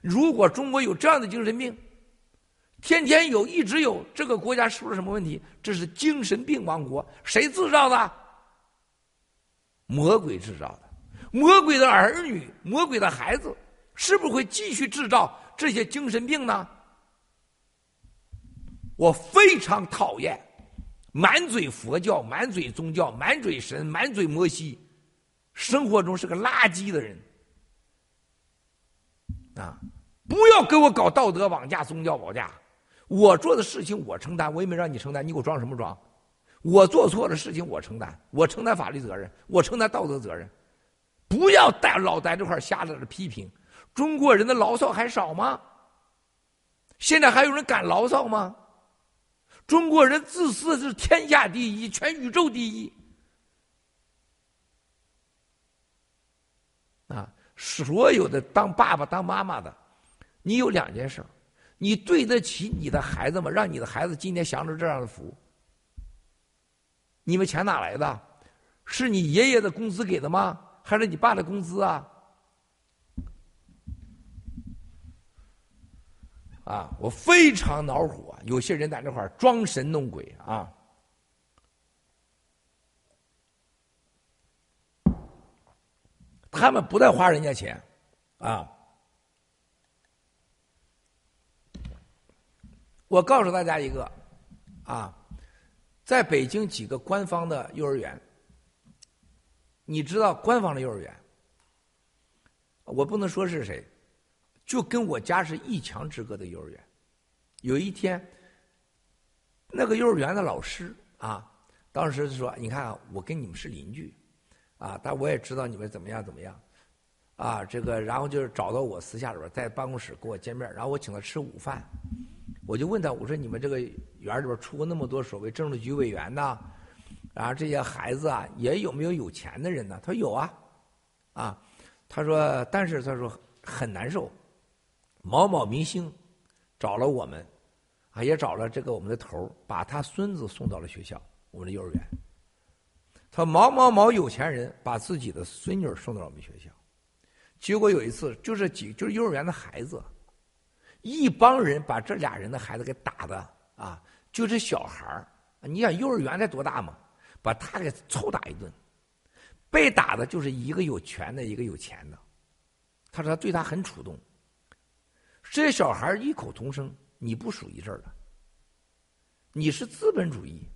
如果中国有这样的精神病。天天有，一直有，这个国家出了什么问题？这是精神病王国，谁制造的？魔鬼制造的，魔鬼的儿女，魔鬼的孩子，是不是会继续制造这些精神病呢？我非常讨厌满嘴佛教、满嘴宗教、满嘴神、满嘴摩西，生活中是个垃圾的人啊！不要给我搞道德绑架、宗教绑架。我做的事情我承担，我也没让你承担，你给我装什么装？我做错了事情，我承担，我承担法律责任，我承担道德责任。不要在老在这块瞎在这批评。中国人的牢骚还少吗？现在还有人敢牢骚吗？中国人自私是天下第一，全宇宙第一。啊，所有的当爸爸当妈妈的，你有两件事儿你对得起你的孩子吗？让你的孩子今天享受这样的福。你们钱哪来的？是你爷爷的工资给的吗？还是你爸的工资啊？啊，我非常恼火，有些人在那块装神弄鬼啊！他们不带花人家钱，啊！我告诉大家一个，啊，在北京几个官方的幼儿园，你知道官方的幼儿园，我不能说是谁。就跟我家是一墙之隔的幼儿园。有一天，那个幼儿园的老师啊，当时就说：“你看，我跟你们是邻居，啊，但我也知道你们怎么样怎么样，啊，这个，然后就是找到我私下里边，在办公室跟我见面，然后我请他吃午饭。我就问他，我说你们这个园里边出过那么多所谓政治局委员呐，然后这些孩子啊，也有没有有钱的人呢？他说有啊，啊，他说，但是他说很难受。”某某明星找了我们，啊，也找了这个我们的头把他孙子送到了学校，我们的幼儿园。他说某某某有钱人把自己的孙女送到了我们学校，结果有一次，就是几就是幼儿园的孩子，一帮人把这俩人的孩子给打的啊，就是小孩儿，你想幼儿园才多大嘛，把他给臭打一顿，被打的就是一个有权的，一个有钱的，他说他对他很主动。这些小孩异口同声：“你不属于这儿的，你是资本主义。”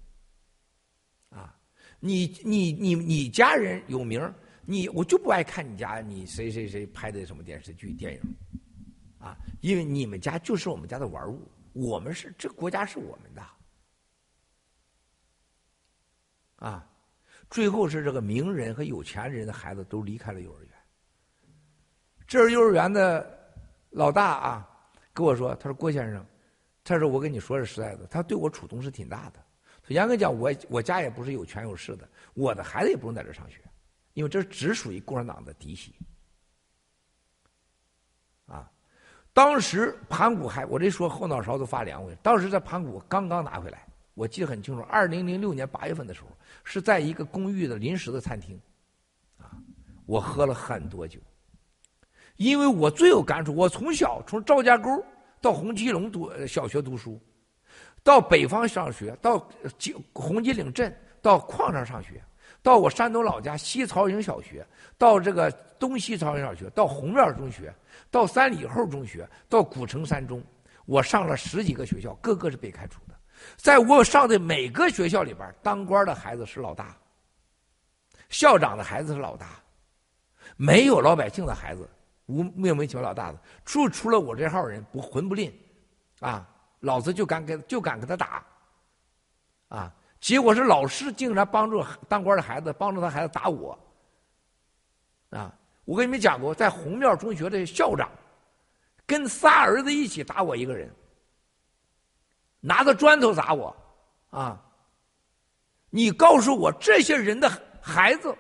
啊，你你你你家人有名你我就不爱看你家你谁谁谁拍的什么电视剧电影，啊，因为你们家就是我们家的玩物，我们是这国家是我们的，啊，最后是这个名人和有钱人的孩子都离开了幼儿园，这是幼儿园的。老大啊，跟我说：“他说郭先生，他说我跟你说是实在的，他对我触动是挺大的。严格讲，我我家也不是有权有势的，我的孩子也不用在这上学，因为这只属于共产党的嫡系。啊，当时盘古还我这说后脑勺都发凉了。当时在盘古刚刚拿回来，我记得很清楚，二零零六年八月份的时候，是在一个公寓的临时的餐厅，啊，我喝了很多酒。”因为我最有感触，我从小从赵家沟到红旗龙读小学读书，到北方上学，到红旗岭镇到矿上上学，到我山东老家西曹营小学，到这个东西曹营小学，到红庙中学，到三里后中学，到古城三中，我上了十几个学校，个个是被开除的。在我上的每个学校里边，当官的孩子是老大，校长的孩子是老大，没有老百姓的孩子。无莫名其妙老大的，除除了我这号人不混不吝，啊，老子就敢跟就敢跟他打，啊，结果是老师竟然帮助当官的孩子帮助他孩子打我，啊，我跟你们讲过，在红庙中学的校长，跟仨儿子一起打我一个人，拿着砖头砸我，啊，你告诉我这些人的孩子。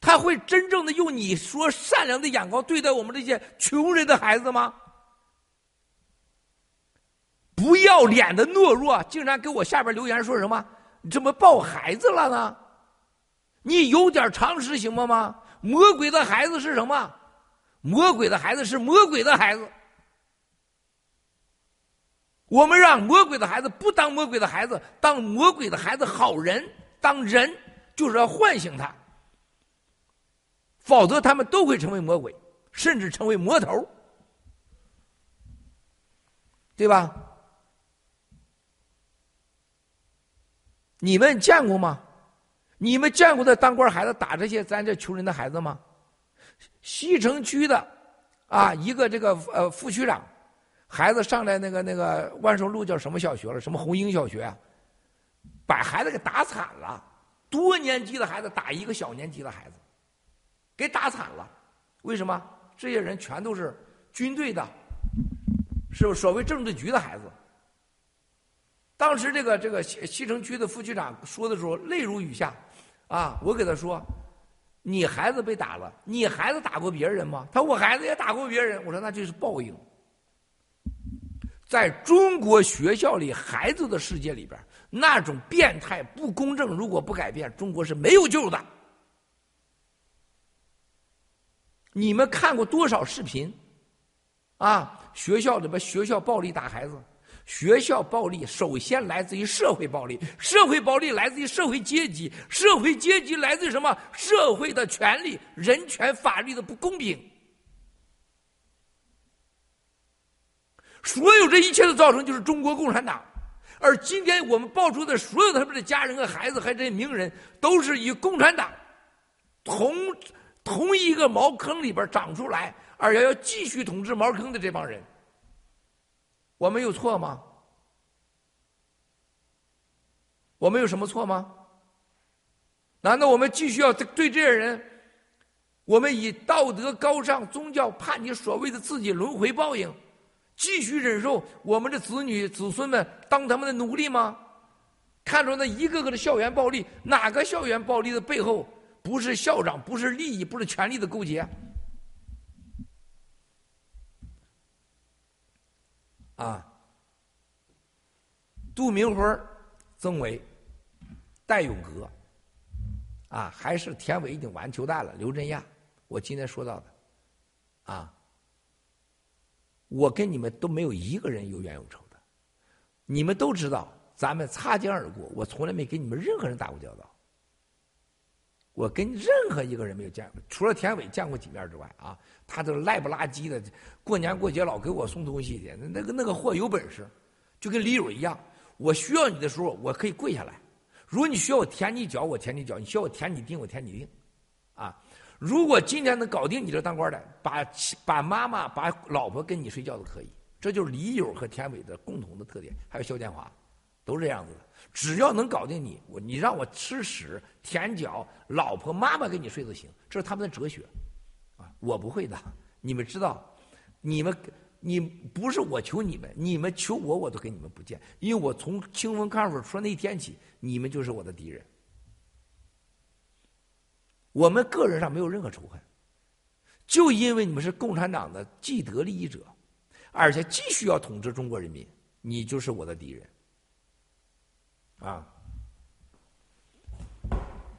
他会真正的用你说善良的眼光对待我们这些穷人的孩子吗？不要脸的懦弱，竟然给我下边留言说什么？你怎么抱孩子了呢？你有点常识行吗吗？魔鬼的孩子是什么？魔鬼的孩子是魔鬼的孩子。我们让魔鬼的孩子不当魔鬼的孩子，当魔鬼的孩子好人，当人就是要唤醒他。否则，他们都会成为魔鬼，甚至成为魔头，对吧？你们见过吗？你们见过的当官孩子打这些咱这穷人的孩子吗？西城区的啊，一个这个呃副区长，孩子上来那个那个万寿路叫什么小学了？什么红英小学啊？把孩子给打惨了，多年级的孩子打一个小年级的孩子，给打惨了。为什么？这些人全都是军队的，是所谓政治局的孩子。当时这个这个西西城区的副区长说的时候，泪如雨下，啊，我给他说，你孩子被打了，你孩子打过别人吗？他说我孩子也打过别人。我说那就是报应。在中国学校里，孩子的世界里边，那种变态不公正，如果不改变，中国是没有救的。你们看过多少视频？啊，学校里边学校暴力打孩子，学校暴力首先来自于社会暴力，社会暴力来自于社会阶级，社会阶级来自于什么？社会的权利、人权、法律的不公平。所有这一切的造成就是中国共产党，而今天我们爆出的所有他们的家人和孩子，还有这些名人，都是以共产党同同一个茅坑里边长出来，而且要继续统治茅坑的这帮人，我们有错吗？我们有什么错吗？难道我们继续要对这些人，我们以道德高尚、宗教叛逆所谓的自己轮回报应？继续忍受我们的子女子孙们当他们的奴隶吗？看着那一个个的校园暴力，哪个校园暴力的背后不是校长，不是利益，不是权力的勾结？啊！杜明辉、曾伟、戴永革，啊，还是田伟已经完球蛋了。刘振亚，我今天说到的，啊。我跟你们都没有一个人有冤有仇的，你们都知道，咱们擦肩而过。我从来没跟你们任何人打过交道，我跟任何一个人没有见过，除了田伟见过几面之外啊，他都赖不拉几的，过年过节老给我送东西的，那个那个货有本事，就跟李友一样。我需要你的时候，我可以跪下来；如果你需要我舔你脚，我舔你脚；你需要我舔你腚，我舔你腚，啊。如果今天能搞定你这当官的，把把妈妈、把老婆跟你睡觉都可以，这就是李友和田伟的共同的特点，还有肖建华，都这样子的。只要能搞定你，我你让我吃屎、舔脚，老婆、妈妈跟你睡都行，这是他们的哲学，我不会的。你们知道，你们你不是我求你们，你们求我，我都跟你们不见，因为我从清风看守说那天起，你们就是我的敌人。我们个人上没有任何仇恨，就因为你们是共产党的既得利益者，而且继续要统治中国人民，你就是我的敌人，啊！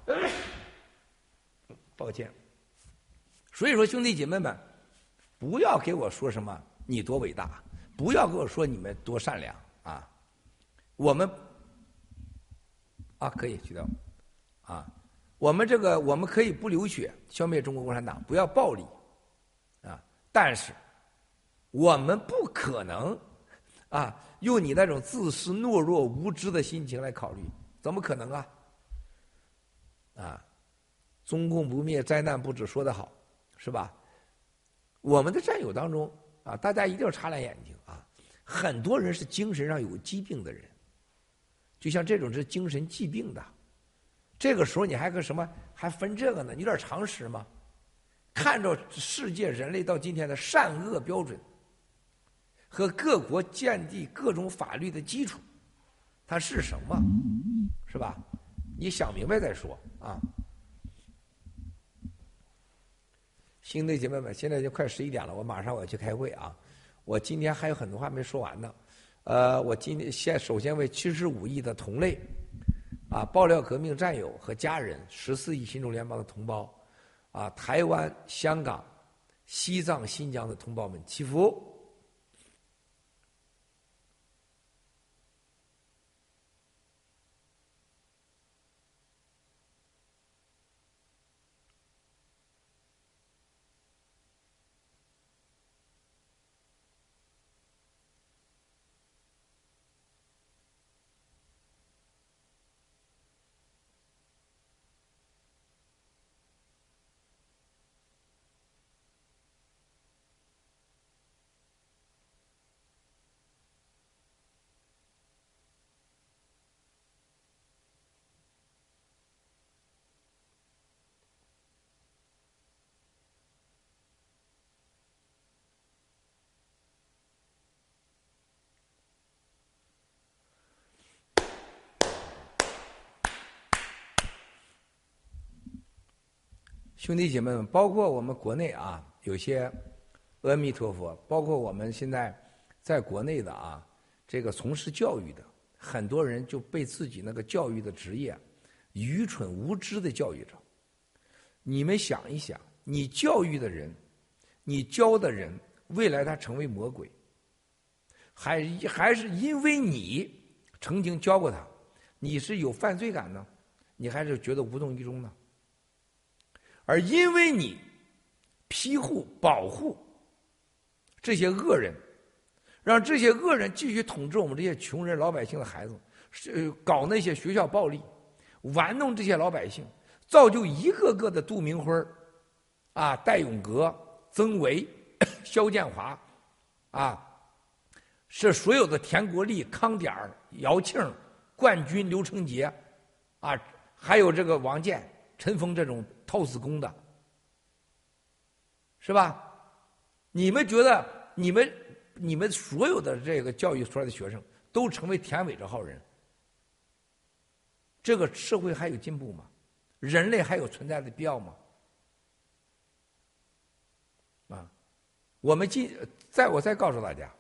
抱歉，所以说兄弟姐妹们，不要给我说什么你多伟大，不要给我说你们多善良啊！我们啊，可以去掉啊。我们这个我们可以不流血消灭中国共产党，不要暴力，啊！但是我们不可能啊用你那种自私、懦弱、无知的心情来考虑，怎么可能啊？啊！中共不灭，灾难不止，说得好，是吧？我们的战友当中啊，大家一定要擦亮眼睛啊！很多人是精神上有疾病的人，就像这种是精神疾病的。这个时候你还个什么还分这个呢？你有点常识吗？看着世界人类到今天的善恶标准和各国建立各种法律的基础，它是什么？是吧？你想明白再说啊！兄弟姐妹们，现在就快十一点了，我马上我要去开会啊！我今天还有很多话没说完呢。呃，我今天先首先为七十五亿的同类。啊！爆料革命战友和家人，十四亿新中联邦的同胞，啊，台湾、香港、西藏、新疆的同胞们祈福。兄弟姐妹们，包括我们国内啊，有些阿弥陀佛，包括我们现在在国内的啊，这个从事教育的很多人就被自己那个教育的职业愚蠢无知的教育着。你们想一想，你教育的人，你教的人，未来他成为魔鬼，还还是因为你曾经教过他，你是有犯罪感呢，你还是觉得无动于衷呢？而因为你庇护、保护这些恶人，让这些恶人继续统治我们这些穷人、老百姓的孩子，是搞那些学校暴力，玩弄这些老百姓，造就一个个的杜明辉啊，戴永革、曾维、肖建华，啊，是所有的田国立、康点姚庆、冠军刘成杰，啊，还有这个王健、陈峰这种。套死工的，是吧？你们觉得你们你们所有的这个教育出来的学生都成为田伟这号人，这个社会还有进步吗？人类还有存在的必要吗？啊，我们今再我再告诉大家，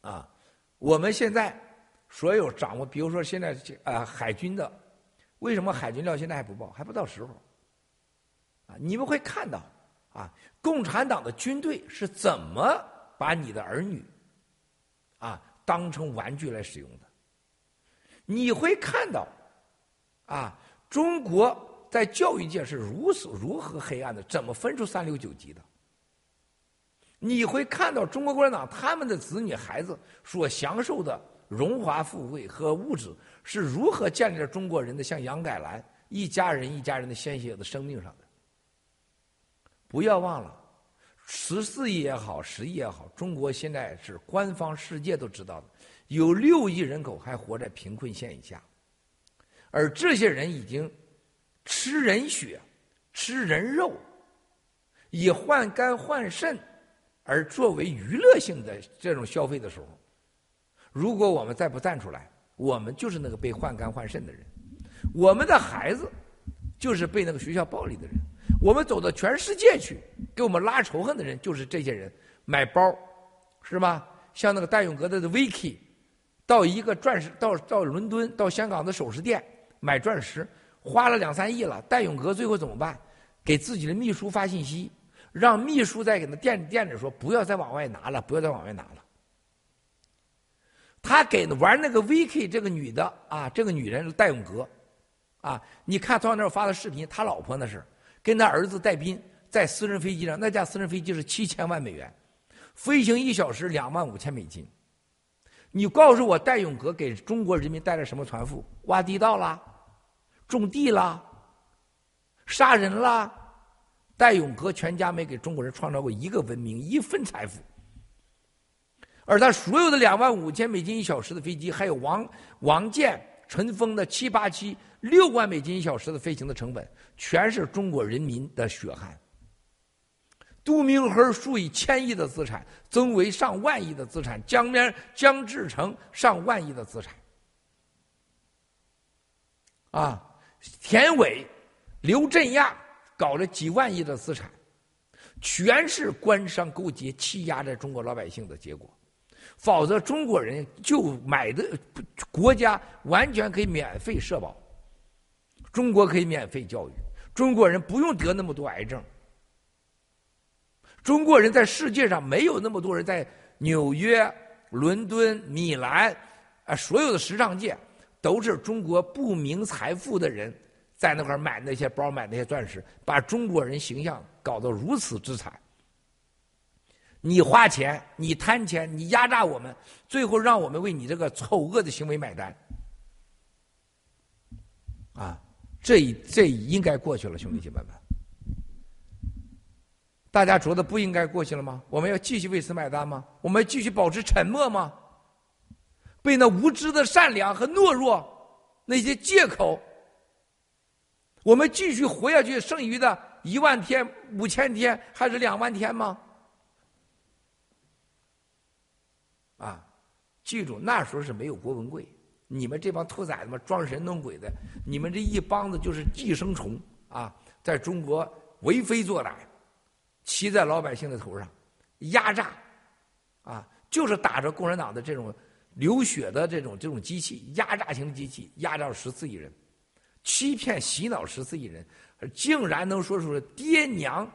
啊，我们现在所有掌握，比如说现在啊海军的，为什么海军料现在还不报？还不到时候。啊，你们会看到，啊，共产党的军队是怎么把你的儿女，啊，当成玩具来使用的？你会看到，啊，中国在教育界是如此如何黑暗的，怎么分出三六九级的？你会看到中国共产党他们的子女孩子所享受的荣华富贵和物质是如何建立在中国人的像杨改兰一家人一家人的鲜血的生命上的？不要忘了，十四亿也好，十亿也好，中国现在是官方世界都知道的，有六亿人口还活在贫困线以下，而这些人已经吃人血、吃人肉，以换肝换肾而作为娱乐性的这种消费的时候，如果我们再不站出来，我们就是那个被换肝换肾的人，我们的孩子就是被那个学校暴力的人。我们走到全世界去，给我们拉仇恨的人就是这些人。买包，是吧？像那个戴永革的 Vicky，到一个钻石，到到伦敦，到香港的首饰店买钻石，花了两三亿了。戴永革最后怎么办？给自己的秘书发信息，让秘书再给那店店里说，不要再往外拿了，不要再往外拿了。他给玩那个 Vicky 这个女的啊，这个女人戴永革，啊，你看他那发的视频，他老婆那是。跟他儿子戴斌在私人飞机上，那架私人飞机是七千万美元，飞行一小时两万五千美金。你告诉我，戴永革给中国人民带来什么财富？挖地道啦，种地啦，杀人啦。戴永革全家没给中国人创造过一个文明，一分财富。而他所有的两万五千美金一小时的飞机，还有王王健、陈峰的七八七。六万美金一小时的飞行的成本，全是中国人民的血汗。杜明和数以千亿的资产，曾维上万亿的资产，江边江志成上万亿的资产，啊，田伟、刘振亚搞了几万亿的资产，全是官商勾结欺压着中国老百姓的结果。否则，中国人就买的国家完全可以免费社保。中国可以免费教育，中国人不用得那么多癌症。中国人在世界上没有那么多人在纽约、伦敦、米兰，啊，所有的时尚界都是中国不明财富的人在那块买那些包、买那些钻石，把中国人形象搞得如此之惨。你花钱，你贪钱，你压榨我们，最后让我们为你这个丑恶的行为买单，啊！这这应该过去了，兄弟姐妹们，大家觉得不应该过去了吗？我们要继续为此买单吗？我们继续保持沉默吗？被那无知的善良和懦弱那些借口，我们继续活下去，剩余的一万天、五千天还是两万天吗？啊，记住，那时候是没有郭文贵。你们这帮兔崽子们装神弄鬼的，你们这一帮子就是寄生虫啊！在中国为非作歹，骑在老百姓的头上，压榨，啊，就是打着共产党的这种流血的这种这种机器，压榨型机器，压榨十四亿人，欺骗洗脑十四亿人，竟然能说出爹娘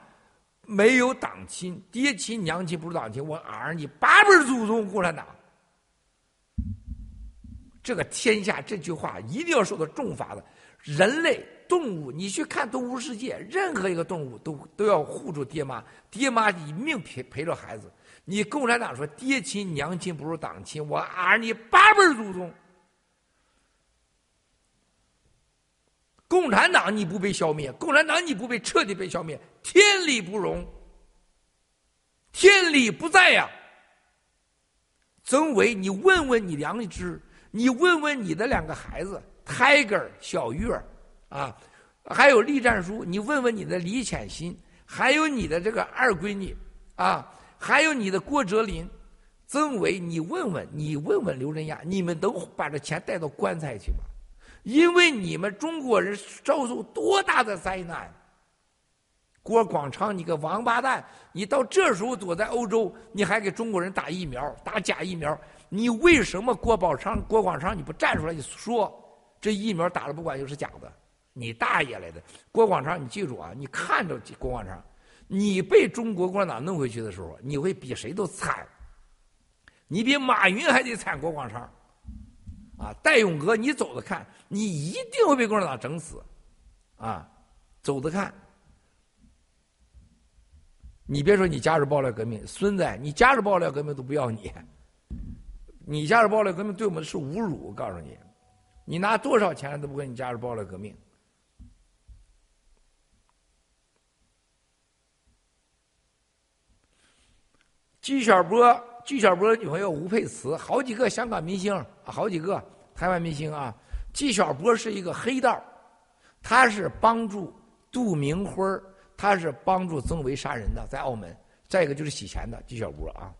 没有党亲，爹亲娘亲不是党亲，我儿你八辈祖宗共产党。这个天下这句话一定要受到重罚的。人类动物，你去看动物世界，任何一个动物都都要护住爹妈，爹妈以命陪陪着孩子。你共产党说爹亲娘亲不如党亲，我儿你八辈祖宗。共产党你不被消灭，共产党你不被彻底被消灭，天理不容，天理不在呀。曾伟，你问问你良知。你问问你的两个孩子，Tiger 小月啊，还有栗战书，你问问你的李浅心，还有你的这个二闺女啊，还有你的郭哲林、曾伟，你问问，你问问刘振亚，你们都把这钱带到棺材去吗？因为你们中国人遭受多大的灾难？郭广昌，你个王八蛋！你到这时候躲在欧洲，你还给中国人打疫苗，打假疫苗。你为什么郭宝昌、郭广昌你不站出来？你说这疫苗打了不管用是假的？你大爷来的！郭广昌，你记住啊！你看着郭广昌，你被中国共产党弄回去的时候，你会比谁都惨。你比马云还得惨，郭广昌。啊，戴勇哥，你走着看，你一定会被共产党整死。啊，走着看。你别说你加入爆料革命，孙子，你加入爆料革命都不要你。你加入暴力革命对我们是侮辱，我告诉你，你拿多少钱都不跟你加入暴力革命。纪晓波，纪晓波女朋友吴佩慈，好几个香港明星，好几个台湾明星啊。纪晓波是一个黑道，他是帮助杜明辉他是帮助曾维杀人的，在澳门。再一个就是洗钱的，纪晓波啊。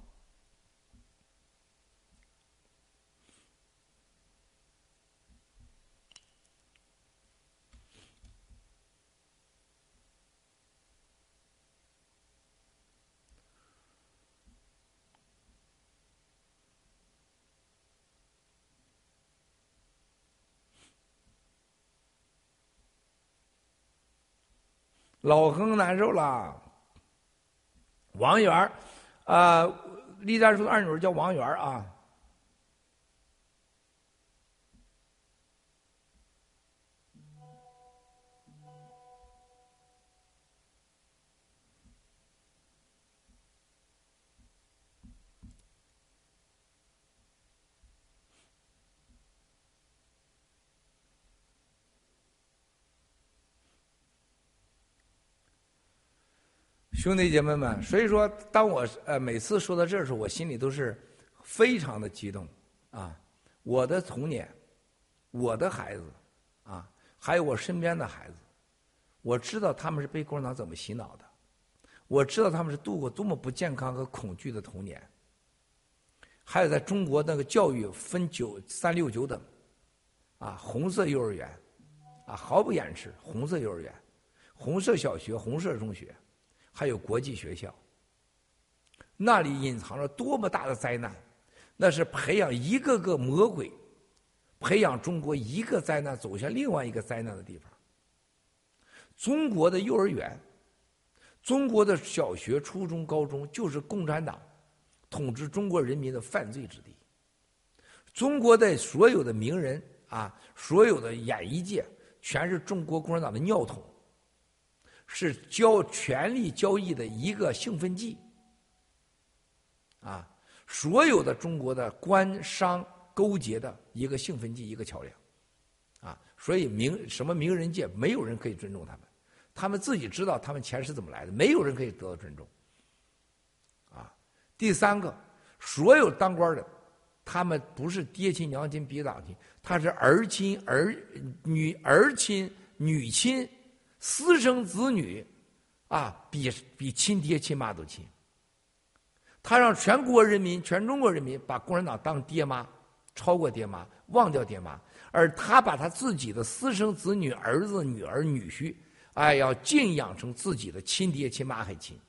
老亨难受了。王源儿，啊，栗战书的二女儿叫王源儿啊。兄弟姐妹们，所以说，当我呃每次说到这儿时候，我心里都是非常的激动啊！我的童年，我的孩子啊，还有我身边的孩子，我知道他们是被共产党怎么洗脑的，我知道他们是度过多么不健康和恐惧的童年。还有在中国那个教育分九三六九等，啊，红色幼儿园，啊，毫不掩饰，红色幼儿园，红色小学，红色中学。还有国际学校，那里隐藏着多么大的灾难！那是培养一个个魔鬼，培养中国一个灾难走向另外一个灾难的地方。中国的幼儿园、中国的小学、初中、高中，就是共产党统治中国人民的犯罪之地。中国的所有的名人啊，所有的演艺界，全是中国共产党的尿桶。是交权力交易的一个兴奋剂，啊，所有的中国的官商勾结的一个兴奋剂，一个桥梁，啊，所以名什么名人界没有人可以尊重他们，他们自己知道他们钱是怎么来的，没有人可以得到尊重，啊，第三个，所有当官的，他们不是爹亲娘亲嫡长亲，他是儿亲儿女儿亲女亲。私生子女，啊，比比亲爹亲妈都亲。他让全国人民、全中国人民把共产党当爹妈，超过爹妈，忘掉爹妈，而他把他自己的私生子女、儿子、女儿、女婿，哎，要敬仰成自己的亲爹亲妈还亲。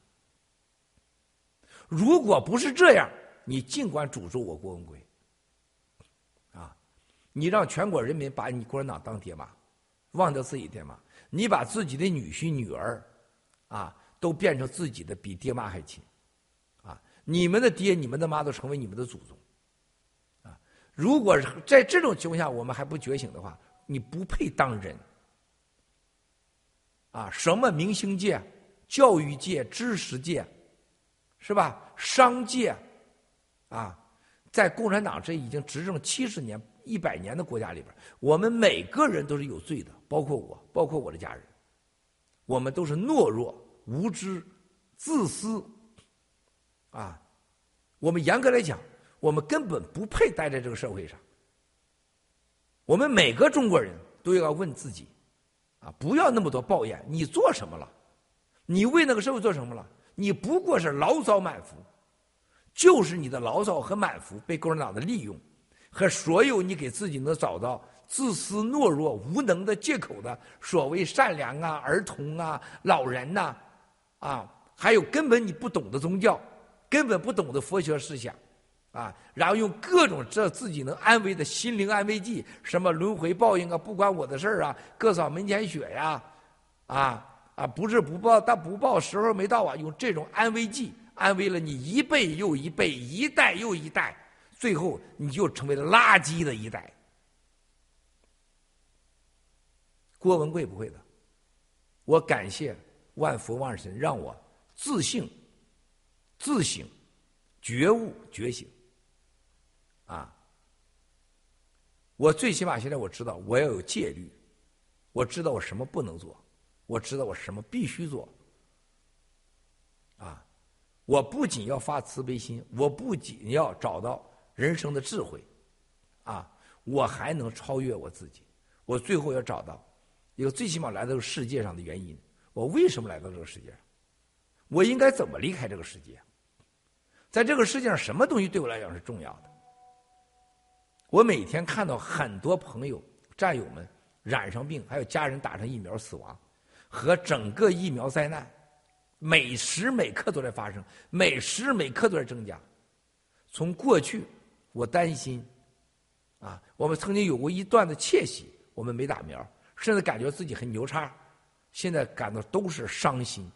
如果不是这样，你尽管诅咒我郭文贵，啊，你让全国人民把你共产党当爹妈，忘掉自己爹妈，你把自己的女婿女儿，啊，都变成自己的比爹妈还亲，啊，你们的爹你们的妈都成为你们的祖宗，啊，如果在这种情况下我们还不觉醒的话，你不配当人，啊，什么明星界、教育界、知识界。是吧？商界，啊，在共产党这已经执政七十年、一百年的国家里边，我们每个人都是有罪的，包括我，包括我的家人，我们都是懦弱、无知、自私，啊，我们严格来讲，我们根本不配待在这个社会上。我们每个中国人都要问自己，啊，不要那么多抱怨，你做什么了？你为那个社会做什么了？你不过是牢骚满腹，就是你的牢骚和满腹被共产党的利用，和所有你给自己能找到自私、懦弱、无能的借口的所谓善良啊、儿童啊、老人呐，啊，还有根本你不懂的宗教，根本不懂的佛学思想，啊，然后用各种这自己能安慰的心灵安慰剂，什么轮回报应啊，不关我的事儿啊，各扫门前雪呀，啊。啊，不是不报，但不报时候没到啊！用这种安慰剂安慰了你一辈又一辈，一代又一代，最后你就成为了垃圾的一代。郭文贵不会的，我感谢万佛万神，让我自信、自省、觉悟、觉醒。啊，我最起码现在我知道我要有戒律，我知道我什么不能做。我知道我什么必须做，啊！我不仅要发慈悲心，我不仅要找到人生的智慧，啊！我还能超越我自己。我最后要找到一个最起码来到世界上的原因。我为什么来到这个世界上？我应该怎么离开这个世界？在这个世界上，什么东西对我来讲是重要的？我每天看到很多朋友、战友们染上病，还有家人打上疫苗死亡。和整个疫苗灾难，每时每刻都在发生，每时每刻都在增加。从过去，我担心，啊，我们曾经有过一段的窃喜，我们没打苗，甚至感觉自己很牛叉。现在感到都是伤心，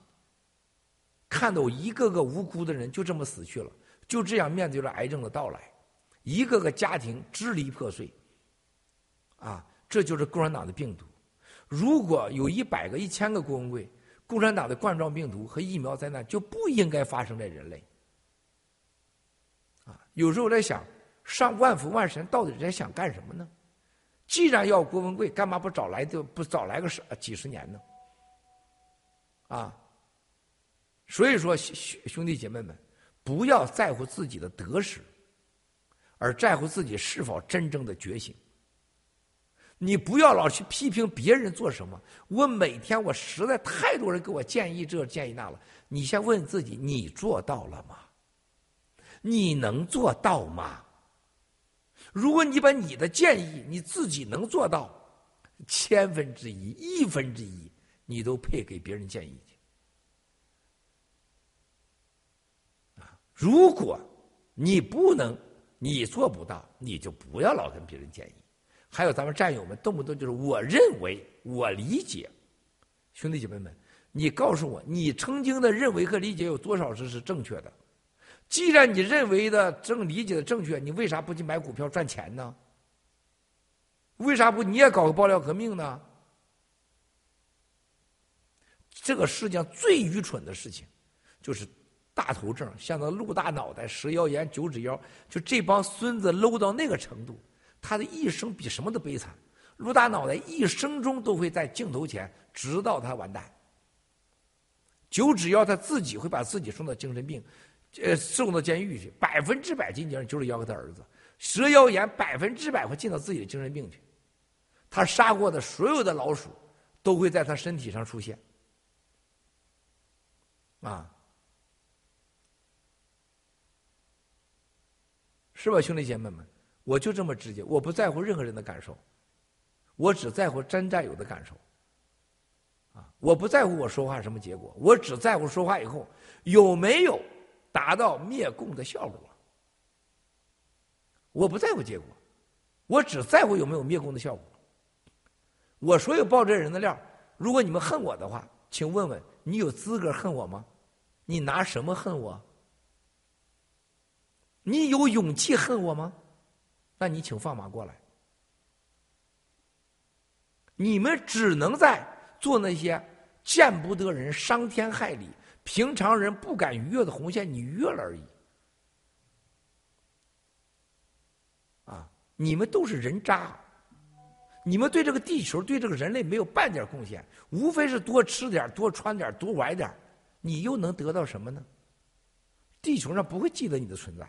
看到一个个无辜的人就这么死去了，就这样面对着癌症的到来，一个个家庭支离破碎。啊，这就是共产党的病毒。如果有一百个、一千个郭文贵，共产党的冠状病毒和疫苗灾难就不应该发生在人类。啊，有时候我在想，上万福万神到底在想干什么呢？既然要郭文贵，干嘛不早来就不早来个十几十年呢？啊，所以说兄兄弟姐妹们，不要在乎自己的得失，而在乎自己是否真正的觉醒。你不要老去批评别人做什么。我每天我实在太多人给我建议这建议那了。你先问自己，你做到了吗？你能做到吗？如果你把你的建议你自己能做到，千分之一、亿分之一，你都配给别人建议去。啊，如果你不能，你做不到，你就不要老跟别人建议。还有咱们战友们，动不动就是我认为、我理解，兄弟姐妹们，你告诉我，你曾经的认为和理解有多少是是正确的？既然你认为的正理解的正确，你为啥不去买股票赚钱呢？为啥不你也搞个爆料革命呢？这个世界上最愚蠢的事情，就是大头症，像那陆大脑袋、蛇腰炎、九指腰，就这帮孙子 low 到那个程度。他的一生比什么都悲惨，陆大脑袋一生中都会在镜头前，直到他完蛋。九指腰他自己会把自己送到精神病，呃，送到监狱去，百分之百进监狱就是妖和他儿子，蛇妖炎百分之百会进到自己的精神病去。他杀过的所有的老鼠，都会在他身体上出现。啊，是吧，兄弟姐妹们？我就这么直接，我不在乎任何人的感受，我只在乎真战友的感受。啊，我不在乎我说话什么结果，我只在乎说话以后有没有达到灭共的效果。我不在乎结果，我只在乎有没有灭共的效果。我所有报这人的料，如果你们恨我的话，请问问你有资格恨我吗？你拿什么恨我？你有勇气恨我吗？那你请放马过来。你们只能在做那些见不得人、伤天害理、平常人不敢逾越的红线，你越了而已。啊，你们都是人渣，你们对这个地球、对这个人类没有半点贡献，无非是多吃点、多穿点、多玩点，你又能得到什么呢？地球上不会记得你的存在，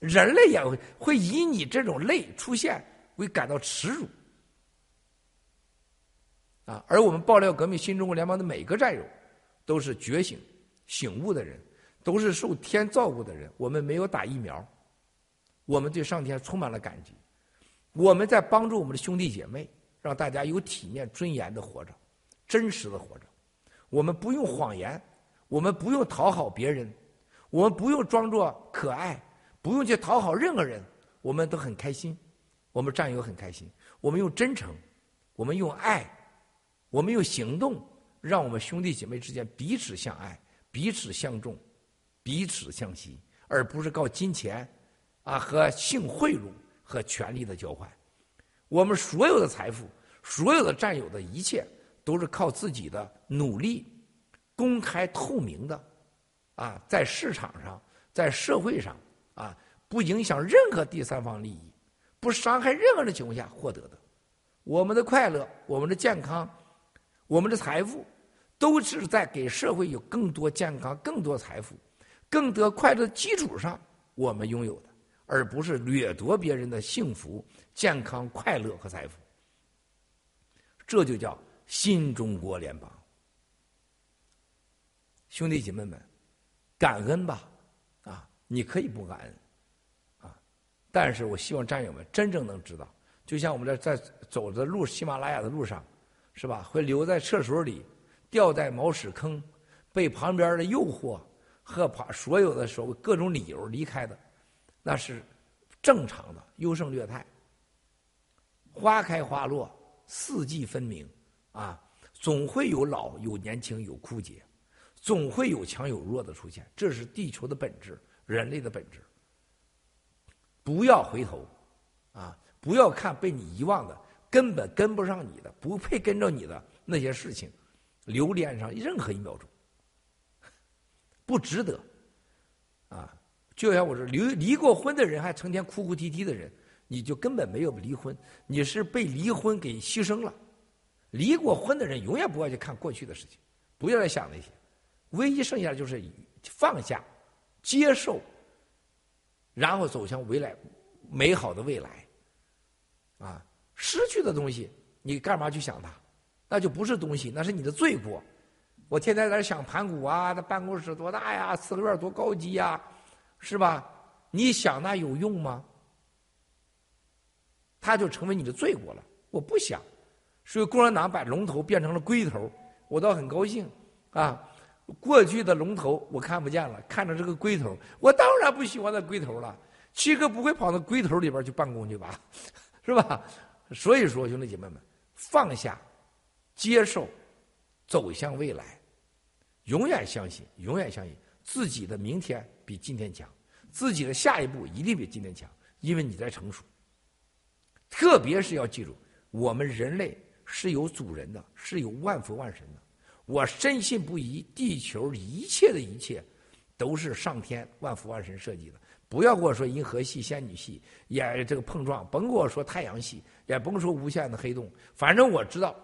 人类也会会以你这种类出现为感到耻辱。啊！而我们爆料革命新中国联邦的每个战友，都是觉醒、醒悟的人，都是受天照顾的人。我们没有打疫苗，我们对上天充满了感激。我们在帮助我们的兄弟姐妹，让大家有体面、尊严的活着，真实的活着。我们不用谎言，我们不用讨好别人，我们不用装作可爱，不用去讨好任何人，我们都很开心。我们战友很开心。我们用真诚，我们用爱。我们用行动，让我们兄弟姐妹之间彼此相爱、彼此相重、彼此相惜，而不是靠金钱啊和性贿赂和权力的交换。我们所有的财富、所有的占有的一切，都是靠自己的努力、公开透明的啊，在市场上、在社会上啊，不影响任何第三方利益、不伤害任何人的情况下获得的。我们的快乐，我们的健康。我们的财富都是在给社会有更多健康、更多财富、更多快乐的基础上，我们拥有的，而不是掠夺别人的幸福、健康、快乐和财富。这就叫新中国联邦。兄弟姐妹们，感恩吧，啊，你可以不感恩，啊，但是我希望战友们真正能知道，就像我们在在走的路喜马拉雅的路上。是吧？会留在厕所里，掉在茅屎坑，被旁边的诱惑和把所有的所谓各种理由离开的，那是正常的。优胜劣汰，花开花落，四季分明，啊，总会有老有年轻有枯竭，总会有强有弱的出现，这是地球的本质，人类的本质。不要回头，啊，不要看被你遗忘的。根本跟不上你的，不配跟着你的那些事情，留恋上任何一秒钟，不值得。啊，就像我说，离离过婚的人还成天哭哭啼啼的人，你就根本没有离婚，你是被离婚给牺牲了。离过婚的人永远不要去看过去的事情，不要再想那些，唯一剩下的就是放下、接受，然后走向未来美好的未来，啊。失去的东西，你干嘛去想它？那就不是东西，那是你的罪过。我天天在这想盘古啊，那办公室多大呀，四合院多高级呀，是吧？你想那有用吗？它就成为你的罪过了。我不想，所以共产党把龙头变成了龟头，我倒很高兴啊。过去的龙头我看不见了，看着这个龟头，我当然不喜欢那龟头了。七哥不会跑到龟头里边去办公去吧？是吧？所以说，兄弟姐妹们，放下、接受、走向未来，永远相信，永远相信自己的明天比今天强，自己的下一步一定比今天强，因为你在成熟。特别是要记住，我们人类是有主人的，是有万佛万神的。我深信不疑，地球一切的一切，都是上天万佛万神设计的。不要跟我说银河系、仙女系也这个碰撞，甭跟我说太阳系，也甭说无限的黑洞。反正我知道，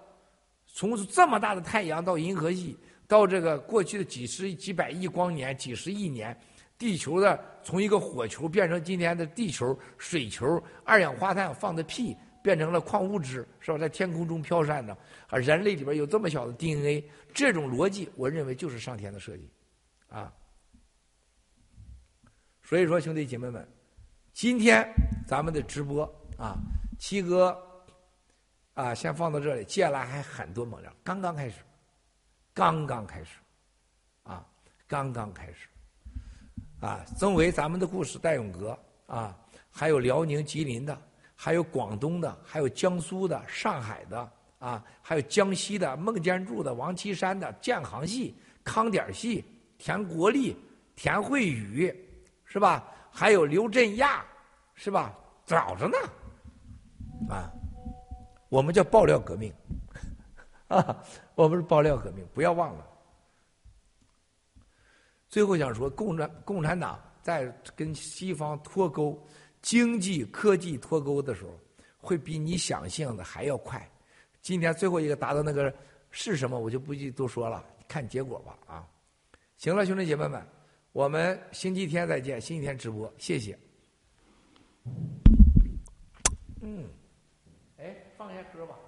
从这么大的太阳到银河系，到这个过去的几十几百亿光年、几十亿年，地球的从一个火球变成今天的地球、水球、二氧化碳放的屁变成了矿物质，是吧？在天空中飘散的，啊，人类里边有这么小的 DNA，这种逻辑，我认为就是上天的设计，啊。所以说，兄弟姐妹们，今天咱们的直播啊，七哥啊。先放到这里，接下来还很多猛料，刚刚开始，刚刚开始，啊，刚刚开始，啊，曾为咱们的故事，戴永革啊，还有辽宁吉林的，还有广东的，还有江苏的、上海的啊，还有江西的孟建柱的、王岐山的、建行系、康点系、田国立、田慧宇，是吧？还有刘振亚，是吧？找着呢，啊。我们叫爆料革命，啊，我们是爆料革命，不要忘了。最后想说，共产共产党在跟西方脱钩、经济科技脱钩的时候，会比你想象的还要快。今天最后一个达到那个是什么，我就不去多说了，看结果吧。啊，行了，兄弟姐妹们，我们星期天再见，星期天直播，谢谢。嗯。放下歌吧。